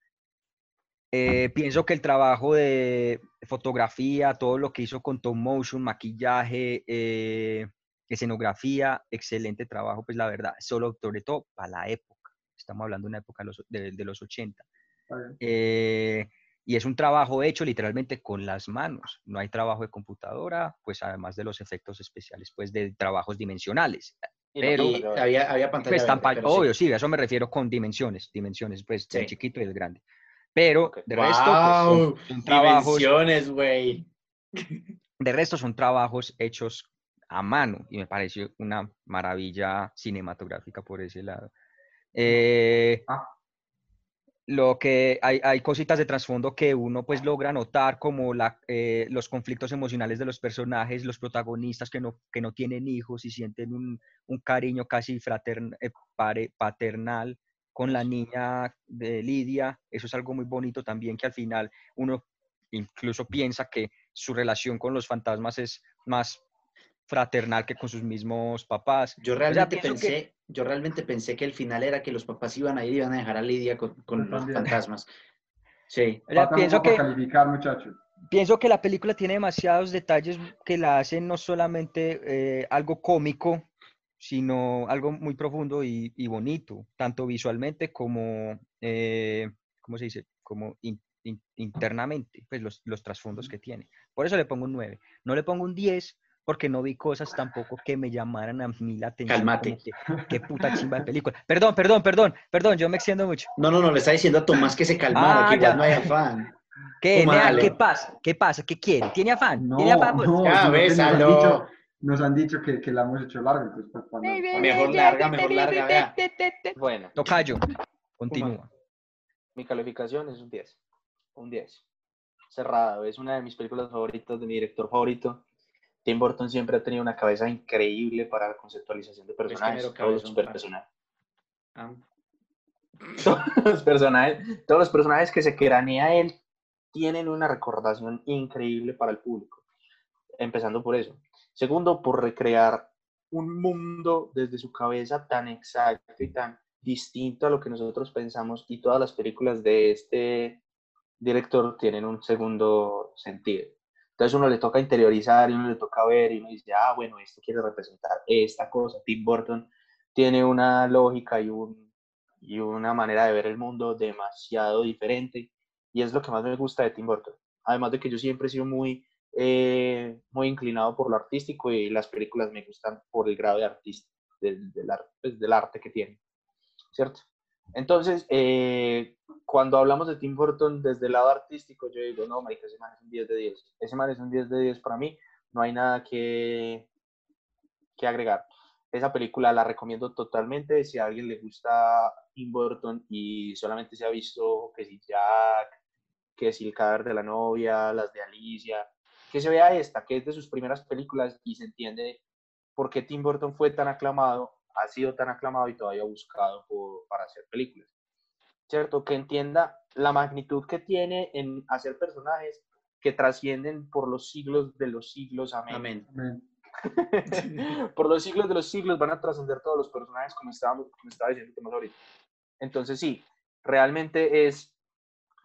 Eh, pienso que el trabajo de fotografía, todo lo que hizo con Tom Motion, maquillaje, escenografía, excelente trabajo, pues la verdad, solo sobre todo para la época. Estamos hablando de una época de los, de- de los 80. está bien. Eh, y es un trabajo hecho literalmente con las manos. No hay trabajo de computadora, pues además de los efectos especiales, pues de trabajos dimensionales. Pero- Y había, había pantalla Pues verde, tan pa- pero sí. obvio, sí, a eso me refiero con dimensiones, dimensiones, pues el Sí. chiquito y el grande. Pero de resto, pues, son- son trabajos, Dimensiones, güey. de resto son trabajos hechos a mano y me pareció una maravilla cinematográfica por ese lado. Eh, Ah. Lo que hay, hay cositas de trasfondo que uno pues logra notar como la, eh, los conflictos emocionales de los personajes, los protagonistas que no, que no tienen hijos y sienten un, un cariño casi fratern- eh, pare- paternal con la niña de Lidia. Eso es algo muy bonito también que al final uno incluso piensa que su relación con los fantasmas es más fraternal que con sus mismos papás. Yo realmente pienso que- pensé, yo realmente pensé que el final era que los papás iban a ir y iban a dejar a Lidia con, con los fantasmas. Sí. O sea, pienso que, calificar, muchachos. pienso que la película tiene demasiados detalles que la hacen no solamente eh, algo cómico, sino algo muy profundo y, y bonito, tanto visualmente como, eh, ¿cómo se dice? Como in- in- internamente, pues los, los trasfondos que tiene. Por eso le pongo un 9. No le pongo un 10 porque no vi cosas tampoco que me llamaran a mí la atención. Que, qué puta chimba de película. Perdón, perdón, perdón, perdón, yo me extiendo mucho. No, no, no, le está diciendo a Tomás que se calmara, Ah, que igual ya. no hay afán. ¿Qué, ¿Cómo Nea? ¿Qué pasa? ¿Qué pasa? ¿Qué quiere? ¿Tiene afán? No, ¿Tiene afán? no, que nos han dicho- Nos han dicho que, que la hemos hecho larga, entonces pues, para- Mejor larga, mejor larga, vea. Bueno, Tocayo, continúa. mi calificación es un 10. Un 10. Cerrado. Es una de mis películas favoritas, de mi director favorito. Tim Burton siempre ha tenido una cabeza increíble para la conceptualización de personajes. los (laughs) todos los personajes, todos los personajes que se cranea él tienen una recordación increíble para el público. Empezando por eso. Segundo, por recrear un mundo desde su cabeza tan exacto y tan distinto a lo que nosotros pensamos y todas las películas de este director tienen un segundo sentido. Entonces uno le toca interiorizar y uno le toca ver y uno dice, ah, bueno, esto quiere representar esta cosa. Tim Burton tiene una lógica y, un, y una manera de ver el mundo demasiado diferente y es lo que más me gusta de Tim Burton. Además de que yo siempre he sido muy, eh, inclinado por lo artístico y las películas me gustan por el grado de artista, del, pues, arte que tiene, ¿cierto? Entonces, eh, cuando hablamos de Tim Burton desde el lado artístico, yo digo, no, marica, ese man es un 10 de 10. Ese man es un 10 de 10 para mí. No hay nada que, que agregar. Esa película la recomiendo totalmente. Si a alguien le gusta Tim Burton y solamente se ha visto que si Jack, que si El cadáver de la novia, las de Alicia, que se vea esta, que es de sus primeras películas y se entiende por qué Tim Burton fue tan aclamado, ha sido tan aclamado y todavía buscado por- para hacer películas. ¿Cierto? Que entienda la magnitud que tiene en hacer personajes que trascienden por los siglos de los siglos. Amén. Amén. Amén. (laughs) por los siglos de los siglos van a trascender todos los personajes como estábamos, como estaba diciendo Tomás ahorita. Entonces sí, realmente es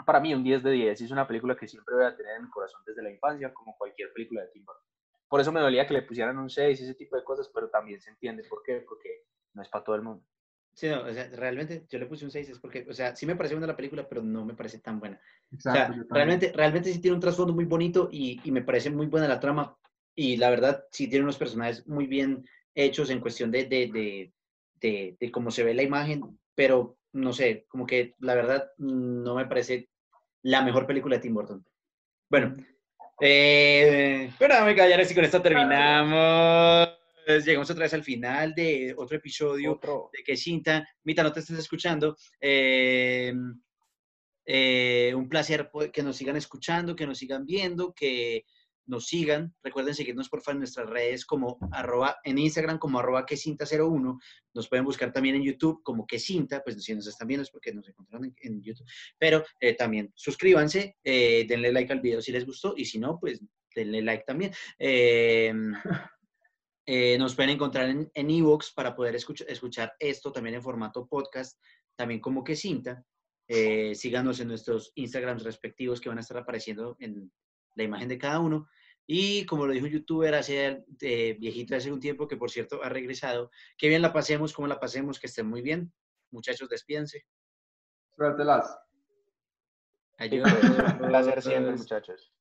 para mí un 10 de 10 y es una película que siempre voy a tener en mi corazón desde la infancia, como cualquier película de Tim Burton. Por eso me dolía que le pusieran un 6 y ese tipo de cosas, pero también se entiende por qué, porque no es para todo el mundo. Sí, no, o sea, realmente yo le puse un 6, es porque, o sea, sí me parece buena la película, pero no me parece tan buena. O Exacto, sea, yo también. realmente, realmente sí tiene un trasfondo muy bonito y, y me parece muy buena la trama. Y la verdad, sí tiene unos personajes muy bien hechos en cuestión de, de, de, de, de cómo se ve la imagen, pero no sé, como que la verdad no me parece la mejor película de Tim Burton. Bueno, eh, pero callar así con esto terminamos. Llegamos otra vez al final de otro episodio Otro. de que cinta. Mita, no te estés escuchando. Eh, eh, un placer que nos sigan escuchando, que nos sigan viendo, que nos sigan. Recuerden seguirnos por favor en nuestras redes como arroba, en Instagram como arroba que cinta 01. Nos pueden buscar también en YouTube como que cinta, pues si nos están viendo es porque nos encontraron en, en YouTube. Pero eh, también suscríbanse, eh, denle like al video si les gustó y si no, pues denle like también. Eh, (laughs) eh, nos pueden encontrar en en Evox para poder escuch- escuchar esto también en formato podcast, también como que cinta. Síganos en nuestros Instagrams respectivos que van a estar apareciendo en la imagen de cada uno. Y como lo dijo un youtuber hace eh, viejito hace un tiempo, que por cierto ha regresado, que bien la pasemos, como la pasemos, que estén muy bien. Muchachos, despídense. Un placer siempre, muchachos.